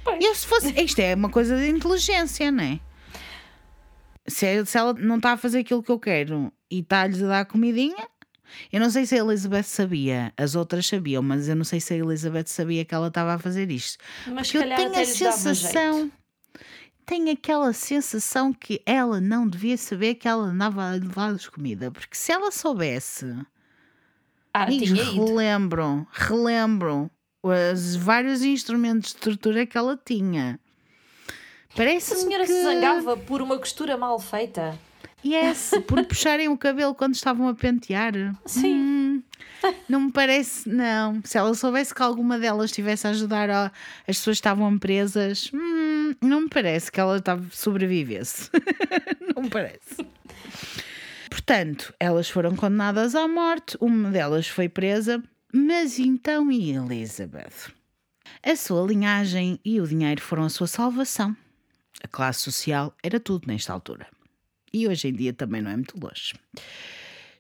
Speaker 2: Pois.
Speaker 1: Eu, se fosse, isto é uma coisa de inteligência, não é? Se, se ela não está a fazer aquilo que eu quero e está-lhes a dar comidinha, eu não sei se a Elizabeth sabia, as outras sabiam, mas eu não sei se a Elizabeth sabia que ela estava a fazer isto.
Speaker 2: Mas
Speaker 1: Porque eu tenho a sensação, tenho aquela sensação que ela não devia saber que ela andava a levar-lhes comida, porque se ela soubesse,
Speaker 2: Ah,
Speaker 1: amigos, relembram, relembram os vários instrumentos de tortura que ela tinha. Parece
Speaker 2: a senhora
Speaker 1: que...
Speaker 2: se zangava por uma costura mal feita.
Speaker 1: Yes, por puxarem o cabelo quando estavam a pentear.
Speaker 2: Sim.
Speaker 1: Hum, não me parece, não. Se ela soubesse que alguma delas estivesse a ajudar a- as pessoas que estavam presas, hum, não me parece que ela tava- sobrevivesse. não me parece. Portanto, elas foram condenadas à morte, uma delas foi presa, mas então e Elizabeth? A sua linhagem e o dinheiro foram a sua salvação. A classe social era tudo nesta altura. E hoje em dia também não é muito longe.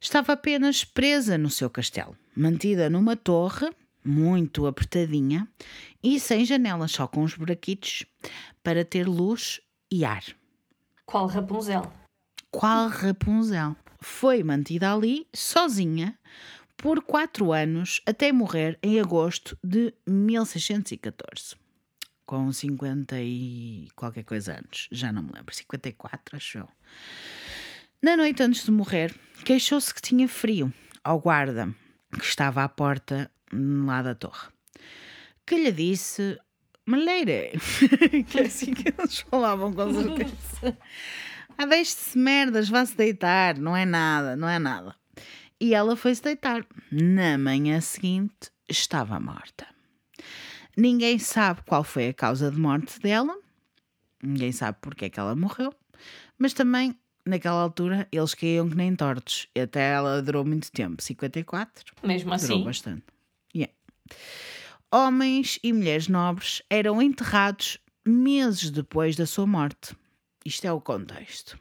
Speaker 1: Estava apenas presa no seu castelo, mantida numa torre, muito apertadinha e sem janelas, só com os buraquitos para ter luz e ar.
Speaker 2: Qual Rapunzel?
Speaker 1: Qual Rapunzel? Foi mantida ali, sozinha, por quatro anos, até morrer em agosto de 1614. Com 50 e qualquer coisa anos, já não me lembro, 54, acho eu. Na noite antes de morrer, queixou-se que tinha frio ao guarda que estava à porta lá da torre, que lhe disse: Malheira, que é assim que eles falavam com certeza. Ah, deixe-se merdas, vá-se deitar, não é nada, não é nada. E ela foi-se deitar. Na manhã seguinte, estava morta. Ninguém sabe qual foi a causa de morte dela, ninguém sabe porque é que ela morreu, mas também naquela altura eles caíam que nem tortos. E até ela durou muito tempo 54.
Speaker 2: Mesmo
Speaker 1: Durou
Speaker 2: assim.
Speaker 1: bastante. Yeah. Homens e mulheres nobres eram enterrados meses depois da sua morte. Isto é o contexto.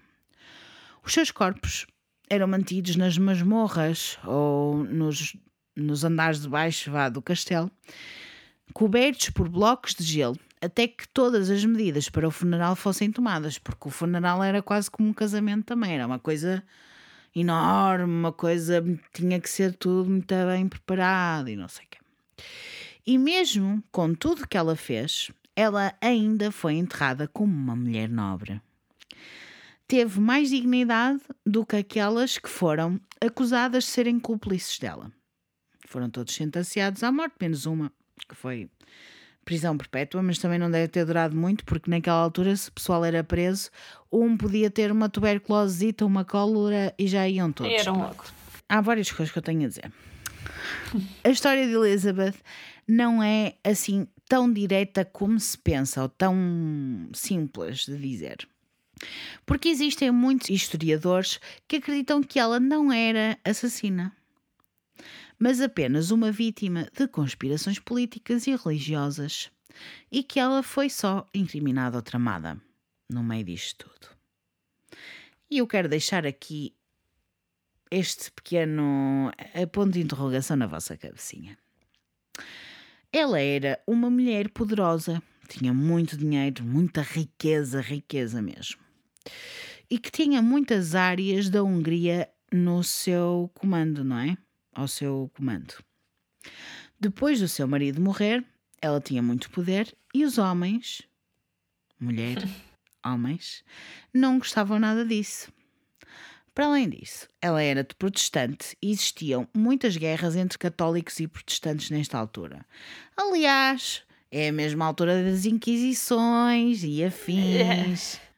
Speaker 1: Os seus corpos eram mantidos nas masmorras ou nos, nos andares de baixo vá, do castelo, cobertos por blocos de gelo, até que todas as medidas para o funeral fossem tomadas, porque o funeral era quase como um casamento também, era uma coisa enorme, uma coisa tinha que ser tudo muito bem preparado e não sei o quê. E mesmo com tudo que ela fez, ela ainda foi enterrada como uma mulher nobre. Teve mais dignidade do que aquelas que foram acusadas de serem cúmplices dela. Foram todos sentenciados à morte, menos uma, que foi prisão perpétua, mas também não deve ter durado muito, porque naquela altura, se o pessoal era preso, um podia ter uma tuberculosita, uma cólera e já iam todos.
Speaker 2: Eram logo.
Speaker 1: Há várias coisas que eu tenho a dizer. A história de Elizabeth não é assim tão direta como se pensa, ou tão simples de dizer. Porque existem muitos historiadores que acreditam que ela não era assassina, mas apenas uma vítima de conspirações políticas e religiosas, e que ela foi só incriminada ou tramada no meio disto tudo. E eu quero deixar aqui este pequeno eh, ponto de interrogação na vossa cabecinha. Ela era uma mulher poderosa, tinha muito dinheiro, muita riqueza, riqueza mesmo. E que tinha muitas áreas da Hungria no seu comando, não é? Ao seu comando. Depois do seu marido morrer, ela tinha muito poder e os homens, mulher, homens, não gostavam nada disso. Para além disso, ela era de protestante e existiam muitas guerras entre católicos e protestantes nesta altura. Aliás, é a mesma altura das Inquisições e afins.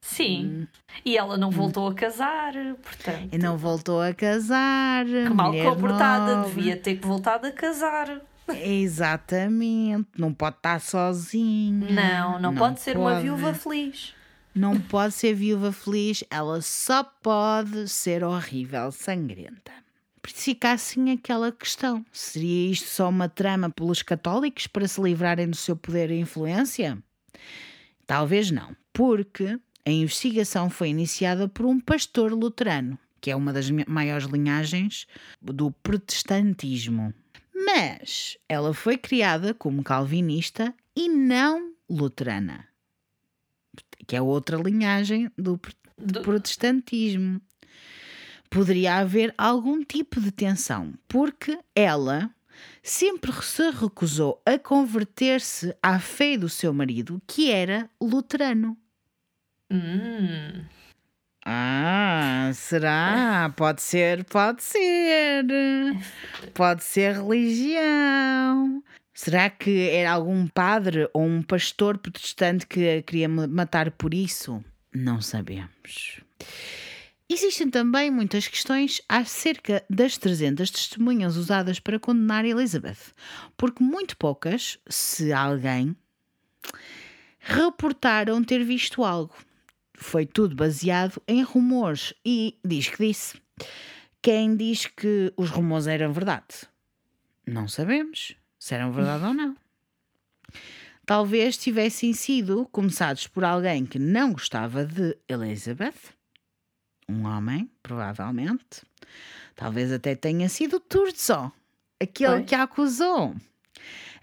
Speaker 2: Sim. E ela não voltou a casar, portanto.
Speaker 1: E não voltou a casar.
Speaker 2: Que mal comportada,
Speaker 1: nova.
Speaker 2: devia ter que voltado a casar.
Speaker 1: Exatamente. Não pode estar sozinha.
Speaker 2: Não, não, pode ser uma viúva feliz.
Speaker 1: Não pode ser viúva feliz, ela só pode ser horrível, sangrenta. Por isso fica assim aquela questão: seria isto só uma trama pelos católicos para se livrarem do seu poder e influência? Talvez não, porque a investigação foi iniciada por um pastor luterano, que é uma das maiores linhagens do protestantismo. Mas ela foi criada como calvinista e não luterana que é outra linhagem do
Speaker 2: Do-
Speaker 1: protestantismo. Poderia haver algum tipo de tensão, porque ela sempre se recusou a converter-se à fé do seu marido, que era luterano.
Speaker 2: Hum.
Speaker 1: Ah, será? Pode ser, pode ser. Pode ser religião. Será que era algum padre ou um pastor protestante que a queria ma- matar por isso? Não sabemos. Existem também muitas questões acerca das 300 testemunhas usadas para condenar Elizabeth, porque muito poucas, se alguém, reportaram ter visto algo. Foi tudo baseado em rumores e diz que disse. Quem diz que os rumores eram verdade? Não sabemos se eram verdade ou não. Talvez tivessem sido começados por alguém que não gostava de Elizabeth, um homem, provavelmente. Talvez até tenha sido Turzo, aquele que a acusou.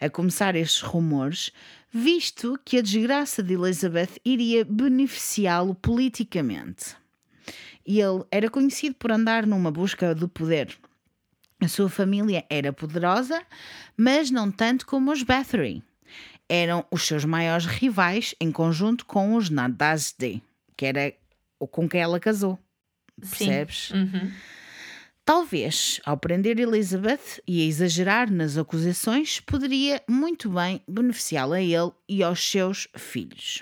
Speaker 1: A começar estes rumores, visto que a desgraça de Elizabeth iria beneficiá-lo politicamente. E ele era conhecido por andar numa busca do poder. A sua família era poderosa, mas não tanto como os Bathory. Eram os seus maiores rivais em conjunto com os Nadazde, que era o com quem ela casou.
Speaker 2: Sim.
Speaker 1: Percebes?
Speaker 2: Uhum.
Speaker 1: Talvez, ao prender Elizabeth e a exagerar nas acusações, poderia muito bem beneficiá-la a ele e aos seus filhos.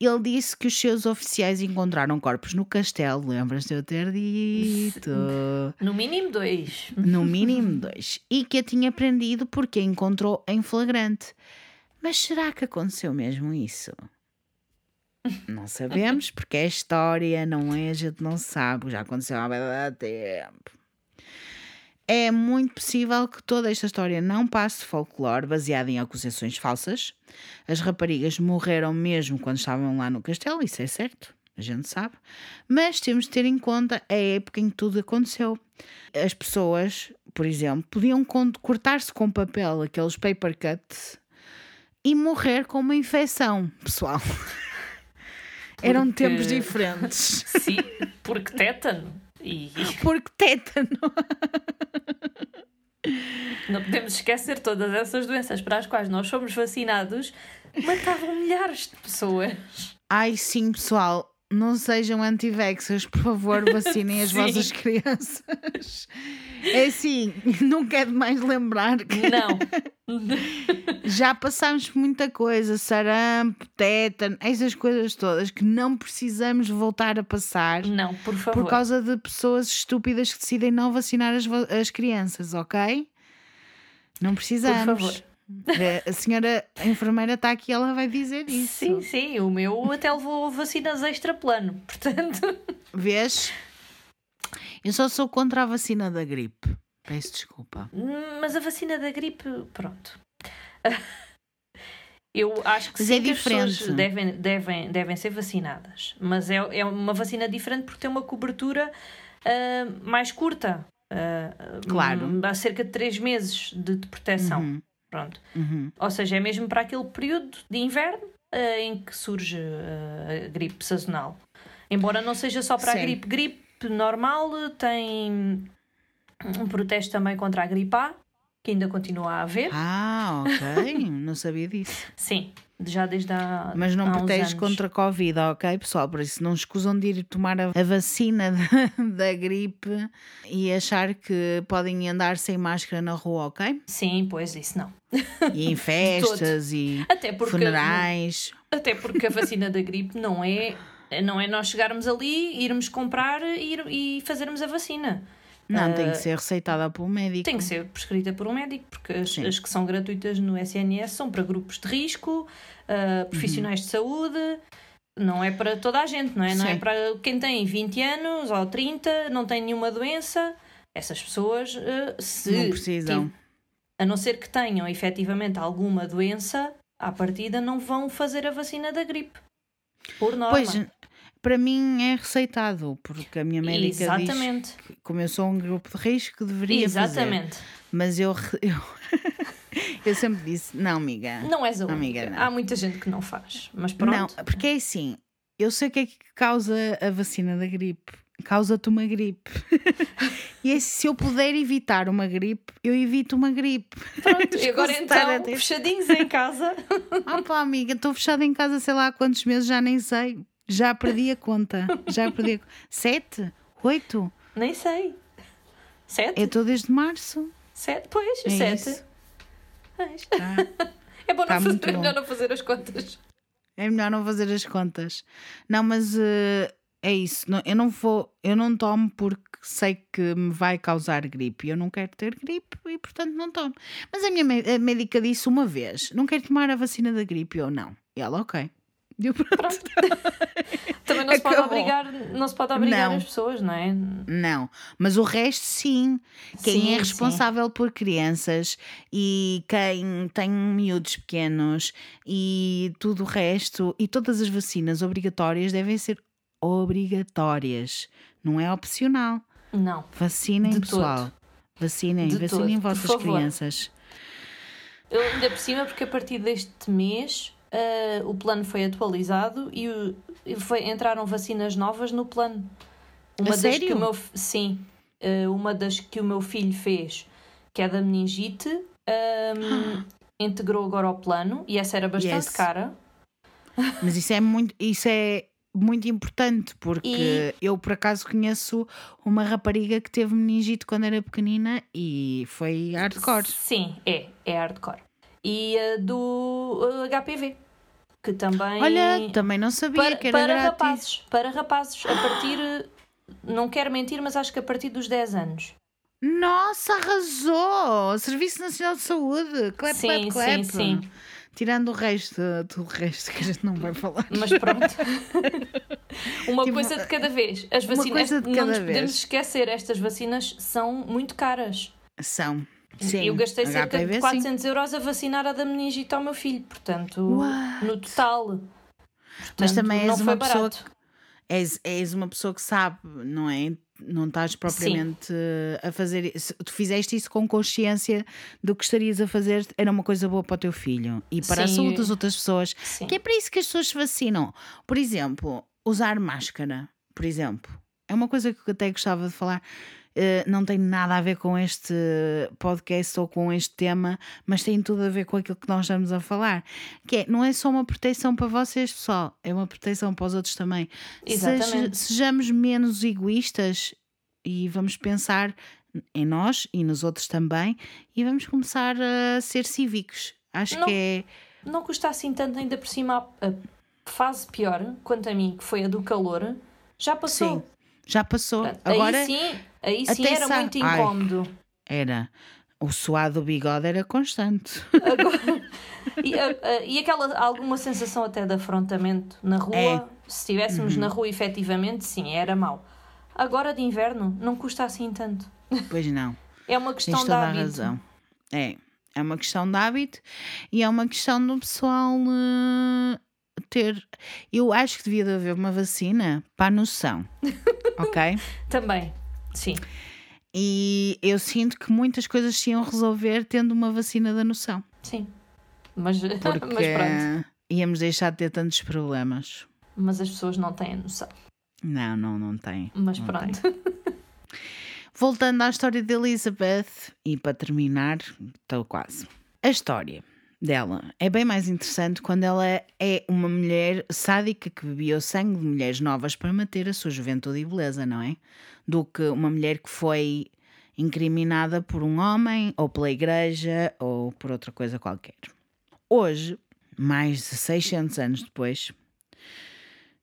Speaker 1: Ele disse que os seus oficiais encontraram corpos no castelo, lembras de eu ter dito?
Speaker 2: No mínimo dois.
Speaker 1: No mínimo dois. E que a tinha prendido porque a encontrou em flagrante. Mas será que aconteceu mesmo isso? Não sabemos, porque é história, não é? A gente não sabe, já aconteceu há bastante tempo. É muito possível que toda esta história não passe de folclore baseado em acusações falsas. As raparigas morreram mesmo quando estavam lá no castelo, isso é certo, a gente sabe. Mas temos de ter em conta a época em que tudo aconteceu. As pessoas, por exemplo, podiam cortar-se com papel aqueles paper cuts e morrer com uma infecção, pessoal. Eram
Speaker 2: Porque-
Speaker 1: tempos diferentes.
Speaker 2: Sim, porque tétano. E
Speaker 1: Porque tétano.
Speaker 2: não podemos esquecer todas essas doenças para as quais nós somos vacinados matavam milhares de pessoas.
Speaker 1: Ai, sim, pessoal. Não sejam anti-vaxxers, por favor, vacinem as vossas crianças. É assim, não quero mais lembrar que
Speaker 2: Não.
Speaker 1: já passámos por muita coisa, sarampo, tétano, essas coisas todas que não precisamos voltar a passar
Speaker 2: Não, por favor.
Speaker 1: por causa de pessoas estúpidas que decidem não vacinar as, as crianças, ok? Não precisamos.
Speaker 2: Por favor.
Speaker 1: Eh, A senhora enfermeira está aqui, ela vai dizer isso.
Speaker 2: Sim, sim, o meu até levou vacinas extra plano. Portanto,
Speaker 1: Vês? Eu só sou contra a vacina da gripe. Peço desculpa.
Speaker 2: mas a vacina da gripe, pronto. Eu acho que
Speaker 1: Mas
Speaker 2: sim,
Speaker 1: é
Speaker 2: que as pessoas devem, devem, devem ser vacinadas. Mas é, é uma vacina diferente porque tem uma cobertura ah, mais curta. ah,
Speaker 1: Claro.
Speaker 2: hum, Há cerca de 3 meses de, de proteção.
Speaker 1: Uhum,
Speaker 2: Pronto.
Speaker 1: uhum.
Speaker 2: Ou seja, é mesmo para aquele período de inverno ah, em que surge ah, a gripe sazonal. Embora não seja só para
Speaker 1: Sim.
Speaker 2: a gripe. Gripe normal tem um protesto também contra a gripe A, que ainda continua a haver.
Speaker 1: Ah, ok. não sabia disso.
Speaker 2: Sim, já desde há
Speaker 1: Mas não
Speaker 2: há
Speaker 1: protege contra a Covid, ok, pessoal? Por isso não escusam de ir tomar a, a vacina da, da gripe e achar que podem andar sem máscara na rua, ok?
Speaker 2: Sim, pois isso não.
Speaker 1: E em festas e
Speaker 2: Até porque,
Speaker 1: funerais.
Speaker 2: até porque a vacina da gripe não é, não é nós chegarmos ali, irmos comprar e, ir- e fazermos a vacina.
Speaker 1: Não, tem
Speaker 2: Ah,
Speaker 1: que ser receitada por um médico.
Speaker 2: Tem que ser prescrita por um médico, porque as,
Speaker 1: Sim.
Speaker 2: as que são gratuitas no SNS são para grupos de risco, ah, profissionais de saúde, não é para toda a gente, não é? Não é
Speaker 1: Sim.
Speaker 2: para quem tem 20 anos ou 30, não tem nenhuma doença. Essas pessoas, ah, se
Speaker 1: Não precisam.
Speaker 2: a não ser que tenham efetivamente alguma doença, à partida não vão fazer a vacina da gripe. Por norma.
Speaker 1: Pois, para mim é receitado, porque a minha médica diz
Speaker 2: Exatamente.
Speaker 1: que, como eu sou um grupo de risco, deveria fazer.
Speaker 2: Exatamente.
Speaker 1: Mas eu, eu, eu sempre disse, não, amiga.
Speaker 2: Não és a única.
Speaker 1: Amiga, não.
Speaker 2: Há muita gente que não faz. Mas pronto.
Speaker 1: Não, porque é assim, eu sei o que é que causa a vacina da gripe. Causa-te uma gripe. e é, se eu puder evitar uma gripe, eu evito uma gripe.
Speaker 2: Pronto, e agora então, fechadinhos em casa.
Speaker 1: Ah pá, amiga, estou fechada em casa sei lá há quantos meses, já nem sei. Já perdi a conta. Já perdi a... Sete? Oito?
Speaker 2: Nem sei. Sete?
Speaker 1: Eu estou desde março.
Speaker 2: Sete? Pois,
Speaker 1: É
Speaker 2: sete.
Speaker 1: isso. Tá.
Speaker 2: É bom
Speaker 1: Tá
Speaker 2: não fazer, é
Speaker 1: bom.
Speaker 2: melhor não fazer as contas.
Speaker 1: É melhor não fazer as contas. Não, mas eh, é isso. Não- eu não vou, eu não tomo porque sei que me vai causar gripe. Eu não quero ter gripe e, portanto, não tomo. Mas a minha a médica disse uma vez: não quero tomar a vacina da gripe. Eu não. E ela, ok. E eu, pronto.
Speaker 2: Também não se pode obrigar, não se pode obrigar
Speaker 1: Não.
Speaker 2: as pessoas, não é?
Speaker 1: Não, mas o resto sim. Quem
Speaker 2: Sim,
Speaker 1: é responsável por crianças e quem tem miúdos pequenos e tudo o resto e todas as vacinas obrigatórias devem ser obrigatórias, não é opcional.
Speaker 2: Não.
Speaker 1: Vacinem, pessoal.
Speaker 2: todo.
Speaker 1: Vacinem,
Speaker 2: De
Speaker 1: vacinem
Speaker 2: todo,
Speaker 1: vossas crianças.
Speaker 2: Eu, ainda por cima, porque a partir deste mês ah, o plano foi atualizado e, o- foi, entraram vacinas novas no plano. Uma das que
Speaker 1: sério?
Speaker 2: o meu, sim, ah, uma das que o meu filho fez, que é da meningite, ahm, integrou agora ao plano e essa era bastante
Speaker 1: Yes.
Speaker 2: cara.
Speaker 1: Mas isso é muito, isso é muito importante, porque
Speaker 2: E-
Speaker 1: eu por acaso conheço uma rapariga que teve meningite quando era pequenina e foi hardcore.
Speaker 2: Sim, é, é hardcore. E a do HPV, que também.
Speaker 1: Olha, também não sabia
Speaker 2: para,
Speaker 1: que era
Speaker 2: para
Speaker 1: grátis.
Speaker 2: rapazes, para rapazes, a partir. uh, Não quero mentir, mas acho que a partir dos 10 anos.
Speaker 1: Nossa, arrasou! Serviço Nacional de Saúde, clap,
Speaker 2: Sim,
Speaker 1: clap, clap.
Speaker 2: sim, sim.
Speaker 1: Tirando o resto, tudo o resto que a gente não vai falar.
Speaker 2: Mas pronto. Uma
Speaker 1: Tipo,
Speaker 2: coisa de cada vez. As
Speaker 1: uma
Speaker 2: vacinas,
Speaker 1: coisa de
Speaker 2: não nos
Speaker 1: vez.
Speaker 2: podemos esquecer, estas vacinas são muito caras.
Speaker 1: São. Sim,
Speaker 2: Eu gastei cerca
Speaker 1: HPV,
Speaker 2: de
Speaker 1: sim.
Speaker 2: 400 euros a vacinar a da meningite ao meu filho, portanto,
Speaker 1: What?
Speaker 2: no total.
Speaker 1: Mas
Speaker 2: Portanto,
Speaker 1: também
Speaker 2: não
Speaker 1: és
Speaker 2: foi
Speaker 1: uma pessoa
Speaker 2: barato.
Speaker 1: És, és uma pessoa que sabe, não é? Não estás propriamente a fazer. se Tu fizeste isso com consciência do que estarias a fazer, era uma coisa boa para o teu filho e para a
Speaker 2: Sim.
Speaker 1: saúde das outras pessoas.
Speaker 2: Sim.
Speaker 1: Que é para isso que as pessoas se vacinam. Por exemplo, usar máscara, por exemplo, é uma coisa que eu até gostava de falar. Eh, não tem nada a ver com este podcast ou com este tema, mas tem tudo a ver com aquilo que nós estamos a falar. Que é, não é só uma proteção para vocês, pessoal, é uma proteção para os outros também. Seja-
Speaker 2: Exatamente.
Speaker 1: sejamos menos egoístas e vamos pensar em nós e nos outros também e vamos começar a ser cívicos. Acho
Speaker 2: Não.
Speaker 1: que é.
Speaker 2: Não custa assim tanto, ainda por cima, a a fase pior, quanto a mim, que foi a do calor, já passou.
Speaker 1: Sim, já passou.
Speaker 2: Portanto,
Speaker 1: Agora
Speaker 2: aí sim, aí sim era
Speaker 1: sa-
Speaker 2: muito
Speaker 1: Ai.
Speaker 2: incómodo.
Speaker 1: era. O suado do bigode era constante.
Speaker 2: Agora- e, a- a- e aquela alguma sensação até de afrontamento na rua,
Speaker 1: É.
Speaker 2: se estivéssemos na rua efetivamente, sim, era mau. Agora de inverno não custa assim tanto.
Speaker 1: Pois não.
Speaker 2: É uma
Speaker 1: Tens
Speaker 2: questão de
Speaker 1: toda a
Speaker 2: hábito.
Speaker 1: razão. É. É uma questão de hábito e é uma questão do pessoal eh, ter. Eu acho que devia de haver uma vacina para a noção. ok?
Speaker 2: Também, sim.
Speaker 1: E eu sinto que muitas coisas se iam resolver tendo uma vacina da noção.
Speaker 2: Sim. Mas,
Speaker 1: Porque
Speaker 2: mas pronto.
Speaker 1: íamos deixar de ter tantos problemas.
Speaker 2: Mas as pessoas não têm a noção.
Speaker 1: Não, não, não tem.
Speaker 2: Mas
Speaker 1: não
Speaker 2: pronto.
Speaker 1: Voltando à história de Elizabeth, e para terminar, estou quase. A história dela é bem mais interessante quando ela é uma mulher sádica que bebia o sangue de mulheres novas para manter a sua juventude e beleza, não é? Do que uma mulher que foi incriminada por um homem, ou pela igreja, ou por outra coisa qualquer. Hoje, mais de 600 anos depois,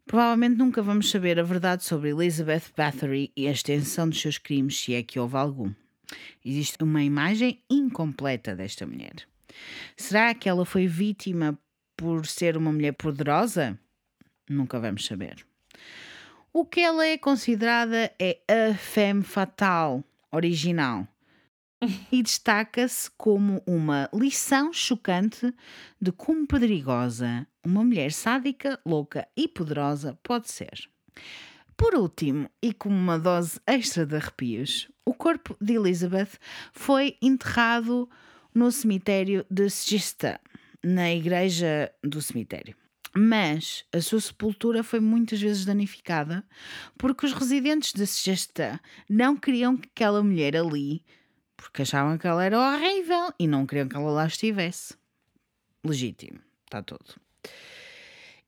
Speaker 1: Provavelmente nunca vamos saber a verdade sobre Elizabeth Bathory e a extensão dos seus crimes, se é que houve algum. Existe uma imagem incompleta desta mulher. Será que ela foi vítima por ser uma mulher poderosa? Nunca vamos saber. O que ela é considerada é a femme fatale original e destaca-se como uma lição chocante de como perigosa uma mulher sádica, louca e poderosa pode ser. Por último, e com uma dose extra de arrepios, o corpo de Elizabeth foi enterrado no cemitério de Chester, na igreja do cemitério. Mas a sua sepultura foi muitas vezes danificada porque os residentes de Chester não queriam que aquela mulher ali porque achavam que ela era horrível e não queriam que ela lá estivesse. Legítimo, está tudo.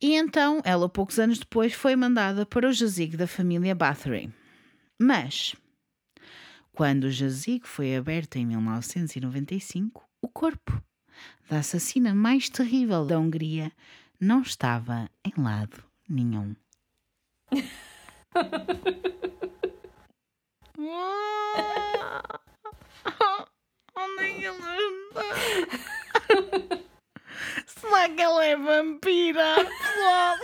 Speaker 1: E então, ela, poucos anos depois, foi mandada para o jazigo da família Bathory. Mas, quando o jazigo foi aberto em 1995, o corpo da assassina mais terrível da Hungria não estava em lado nenhum. Onde é que ela está? Será que ela é vampira? Pessoal?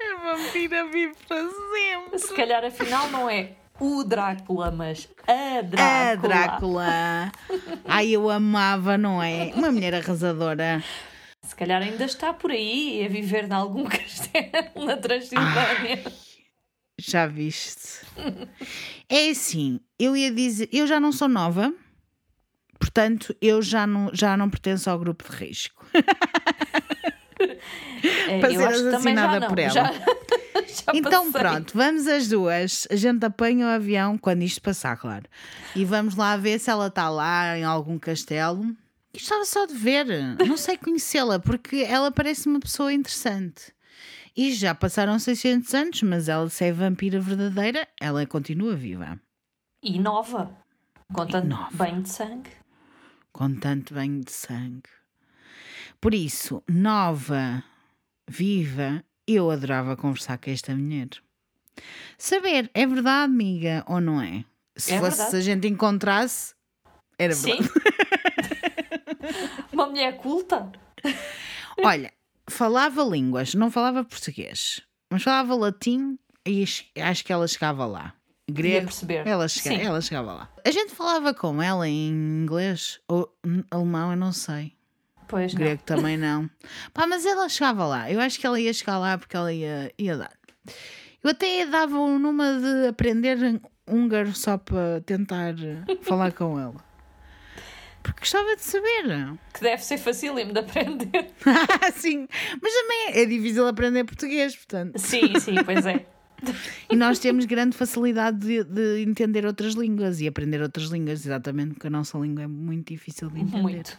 Speaker 1: A vampira vive para sempre.
Speaker 2: Se calhar afinal não é o Drácula, mas a Drácula.
Speaker 1: A Drácula. Ai, eu amava, não é? Uma mulher arrasadora.
Speaker 2: Se calhar ainda está por aí a viver em algum castelo na Transilvânia.
Speaker 1: Já viste? É assim, eu ia dizer, eu já não sou nova, portanto, eu já não, já não pertenço ao grupo de risco.
Speaker 2: É,
Speaker 1: Para
Speaker 2: eu
Speaker 1: ser
Speaker 2: acho que também já
Speaker 1: assassinada
Speaker 2: não.
Speaker 1: por ela.
Speaker 2: Já, já
Speaker 1: Então
Speaker 2: passei.
Speaker 1: pronto, vamos as duas. A gente apanha o avião quando isto passar, claro. E vamos lá ver se ela está lá em algum castelo. Gostava só de ver, não sei conhecê-la, porque ela parece uma pessoa interessante. E já passaram 600 anos, mas ela, se é vampira verdadeira, ela continua viva.
Speaker 2: E nova. Com tanto
Speaker 1: nova.
Speaker 2: banho de sangue.
Speaker 1: Com tanto banho de sangue. Por isso, nova, viva, eu adorava conversar com esta mulher. Saber, é verdade, amiga, ou não é? Se
Speaker 2: É
Speaker 1: fosse,
Speaker 2: verdade.
Speaker 1: se a gente encontrasse, era verdade.
Speaker 2: Sim. Uma mulher culta.
Speaker 1: Olha, falava línguas, não falava português, mas falava latim e acho- que ela chegava lá. Grego,
Speaker 2: perceber.
Speaker 1: ela, chega, ela chegava lá. A gente falava com ela em inglês ou alemão, eu não sei.
Speaker 2: Pois não.
Speaker 1: Grego também não. Pá, mas ela chegava lá. Eu acho que ela ia chegar lá porque ela ia, ia dar. Eu até dava um numa de aprender húngaro só para tentar falar com ela. Porque gostava de saber.
Speaker 2: Que deve ser facílimo de aprender.
Speaker 1: Sim, mas também é difícil aprender português, portanto.
Speaker 2: Sim, sim, pois é.
Speaker 1: E nós temos grande facilidade de, de entender outras línguas e aprender outras línguas, exatamente porque a nossa língua é muito difícil de entender.
Speaker 2: Muito.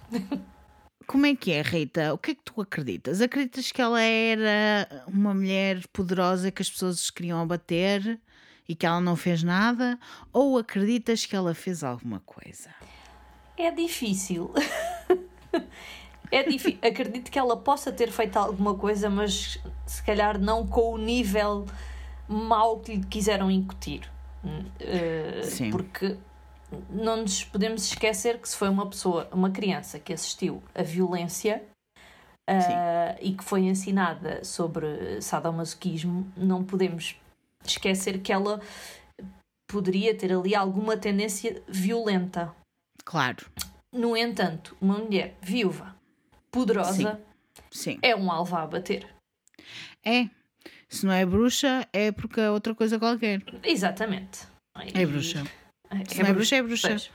Speaker 1: Como é que é, Rita? O que é que tu acreditas? Acreditas que ela era uma mulher poderosa que as pessoas queriam abater e que ela não fez nada? Ou acreditas que ela fez alguma coisa?
Speaker 2: É difícil. É difícil. Acredito que ela possa ter feito alguma coisa, mas se calhar não com o nível mau que lhe quiseram incutir. Eh,
Speaker 1: Sim.
Speaker 2: Porque não nos podemos esquecer que se foi uma pessoa, uma criança que assistiu a violência eh, e que foi ensinada sobre sadomasoquismo, não podemos esquecer que ela poderia ter ali alguma tendência violenta.
Speaker 1: Claro,
Speaker 2: No entanto, uma mulher viúva, poderosa,
Speaker 1: sim.
Speaker 2: é um alvo a bater.
Speaker 1: É. Se não é bruxa, é porque é outra coisa qualquer.
Speaker 2: Exatamente.
Speaker 1: É bruxa. Se não é bruxa, é bruxa.
Speaker 2: Pois.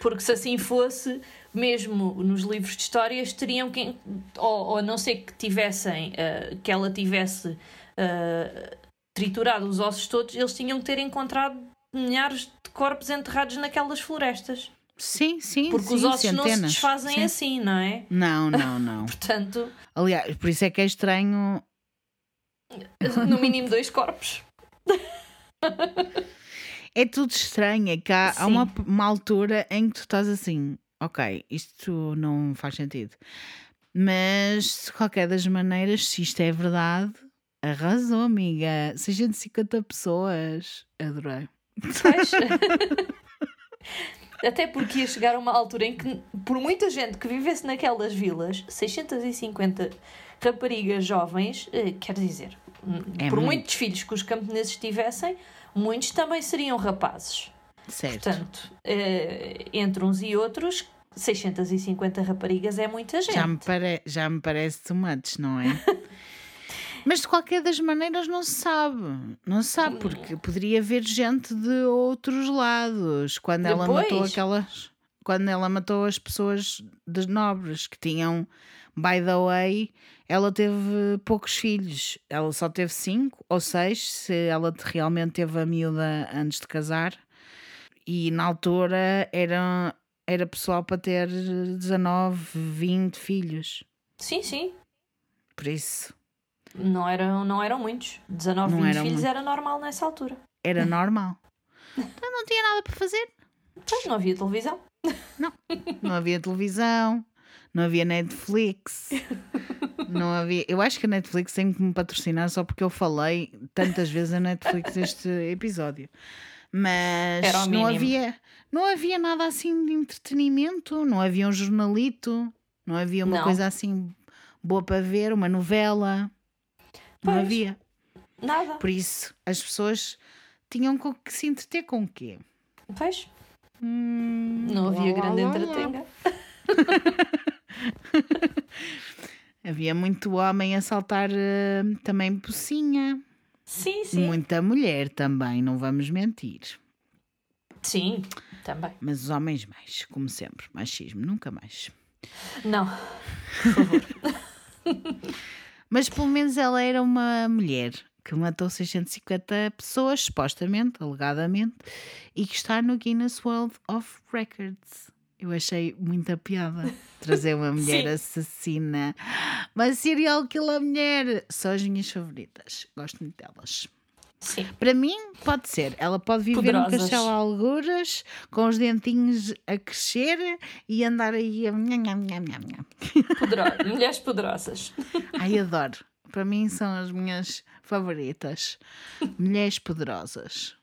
Speaker 2: Porque se assim fosse, mesmo nos livros de histórias, teriam que. Ou, ou a não ser que tivessem. eh, que ela tivesse eh, triturado os ossos todos, eles tinham que ter encontrado milhares de corpos enterrados naquelas florestas.
Speaker 1: Sim, sim,
Speaker 2: Porque
Speaker 1: sim,
Speaker 2: os ossos não se
Speaker 1: centenas.
Speaker 2: desfazem
Speaker 1: Sim.
Speaker 2: assim, não é?
Speaker 1: Não, não, não.
Speaker 2: Portanto,
Speaker 1: Aliás, por isso é que é estranho.
Speaker 2: no mínimo dois corpos.
Speaker 1: É tudo estranho. É que há, há uma, uma altura em que tu estás assim, ok, isto não faz sentido. Mas, de qualquer das maneiras, se isto é verdade, arrasou, amiga. 650 pessoas. Adorei.
Speaker 2: Até porque ia chegar a uma altura em que, por muita gente que vivesse naquelas vilas, 650 raparigas jovens, eh, quer dizer,
Speaker 1: É
Speaker 2: por
Speaker 1: muito.
Speaker 2: muitos filhos que os camponeses tivessem, muitos também seriam rapazes.
Speaker 1: Certo.
Speaker 2: Portanto, eh, entre uns e outros, 650 raparigas é muita gente.
Speaker 1: Já me, pare... Já me parece too much, não é? Mas de qualquer das maneiras não se sabe. Não se sabe, porque poderia haver gente de outros lados. Quando ela matou
Speaker 2: Depois.
Speaker 1: aquelas. Quando ela matou as pessoas das nobres que tinham, by the way, ela teve poucos filhos. Ela só teve cinco ou seis, se ela te- realmente teve a miúda antes de casar. E na altura era, era pessoal para ter 19, 20 filhos.
Speaker 2: Sim, sim.
Speaker 1: Por isso
Speaker 2: Não eram, não eram muitos. 19,
Speaker 1: Não
Speaker 2: 20
Speaker 1: eram
Speaker 2: filhos
Speaker 1: muitos.
Speaker 2: era normal nessa altura.
Speaker 1: era normal. Então não tinha nada para fazer.
Speaker 2: Pois não havia televisão.
Speaker 1: Não havia televisão, não havia Netflix. Não havia. Eu acho que a Netflix tem que me patrocinar só porque eu falei tantas vezes a Netflix este episódio. Mas não havia, não havia nada assim de entretenimento, não havia um jornalito, não havia uma
Speaker 2: Não.
Speaker 1: coisa assim boa para ver, uma novela. Não
Speaker 2: Pois.
Speaker 1: havia.
Speaker 2: Nada.
Speaker 1: Por isso, as pessoas tinham que se entreter com o quê?
Speaker 2: Pois.
Speaker 1: Hum,
Speaker 2: Não havia
Speaker 1: lá,
Speaker 2: grande
Speaker 1: lá.
Speaker 2: entretenga.
Speaker 1: Havia muito homem a saltar eh, também pocinha.
Speaker 2: Sim, sim.
Speaker 1: Muita mulher também, não vamos mentir.
Speaker 2: Sim, também.
Speaker 1: Mas os homens mais, como sempre. Machismo, nunca mais.
Speaker 2: Não.
Speaker 1: Mas pelo menos ela era uma mulher que matou 650 pessoas, supostamente, alegadamente, e que está no Guinness World of Records. Eu achei muita piada trazer uma mulher assassina, uma serial killer mulher. São as minhas favoritas. Gosto muito delas.
Speaker 2: Sim.
Speaker 1: Para mim, pode ser. Ela pode viver num
Speaker 2: Poderosas.
Speaker 1: castelo a alguras, com os dentinhos a crescer e andar aí a. nham, nham, nham, nham, nham.
Speaker 2: Podero... Mulheres poderosas.
Speaker 1: Ai, adoro. Para mim são as minhas favoritas. Mulheres poderosas.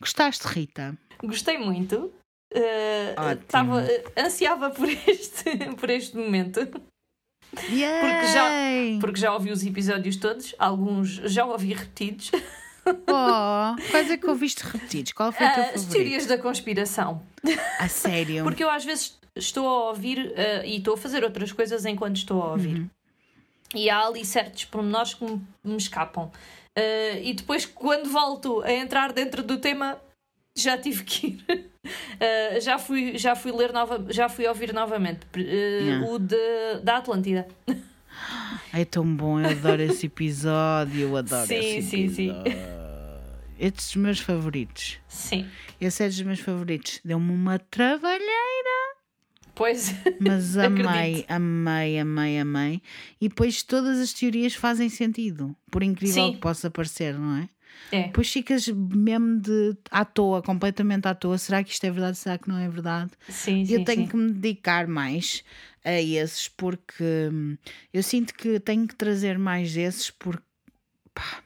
Speaker 1: Gostaste, Rita?
Speaker 2: Gostei muito.
Speaker 1: Ótimo.
Speaker 2: tava, eh, ansiava por este, por este momento.
Speaker 1: Yay!
Speaker 2: Porque já ouvi os episódios todos, alguns já ouvi repetidos.
Speaker 1: Oh, quais é que ouviste repetidos? Qual foi o teu
Speaker 2: Ah, As
Speaker 1: favorito?
Speaker 2: teorias da conspiração.
Speaker 1: A sério?
Speaker 2: Porque eu às vezes estou a ouvir eh, e estou a fazer outras coisas enquanto estou a ouvir.
Speaker 1: Uhum.
Speaker 2: E há ali certos pormenores que me, me escapam. Eh, e depois, quando volto a entrar dentro do tema, já tive que ir. Eh, já, fui, já fui ler nova, já fui ouvir novamente
Speaker 1: Yeah.
Speaker 2: o de, da Atlântida.
Speaker 1: É tão bom, eu adoro esse episódio. Eu adoro
Speaker 2: Sim,
Speaker 1: esse
Speaker 2: sim, sim.
Speaker 1: episódio. Estes dos meus favoritos.
Speaker 2: Sim.
Speaker 1: Esse é dos meus favoritos. Deu-me uma trabalheira.
Speaker 2: Pois.
Speaker 1: Mas amei, amei, amei, amei. E depois todas as teorias fazem sentido. Por incrível
Speaker 2: Sim.
Speaker 1: que possa parecer, não é?
Speaker 2: É.
Speaker 1: Depois ficas mesmo de à toa, completamente à toa. Será que isto é verdade? Será que não é verdade?
Speaker 2: Sim, sim.
Speaker 1: eu tenho
Speaker 2: sim.
Speaker 1: que me dedicar mais a esses porque hum, eu sinto que tenho que trazer mais desses porque pá,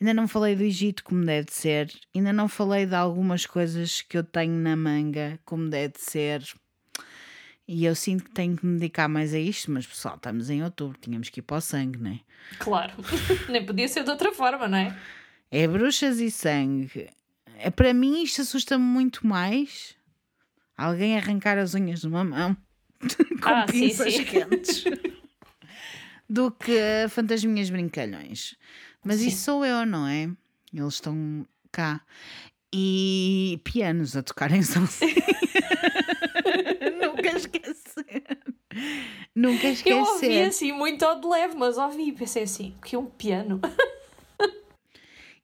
Speaker 1: ainda não falei do Egito como deve ser, ainda não falei de algumas coisas que eu tenho na manga como deve ser. E eu sinto que tenho que me dedicar mais a isto, mas pessoal, estamos em outubro, tínhamos que ir para o sangue, não é?
Speaker 2: Claro. Nem podia ser de outra forma, não é?
Speaker 1: É bruxas e sangue. É, para mim, isto assusta-me muito mais. Alguém arrancar as unhas de uma mão com
Speaker 2: Ah, sim,
Speaker 1: pinças
Speaker 2: sim.
Speaker 1: quentes do que fantasminhas brincalhões. Mas
Speaker 2: Sim.
Speaker 1: isso sou eu, não é? Eles estão cá. E pianos a tocarem sozinhos. Nunca esquecer. Nunca
Speaker 2: Eu ouvi
Speaker 1: esquecer.
Speaker 2: assim muito ao de leve, mas ouvi e pensei assim: que é um piano.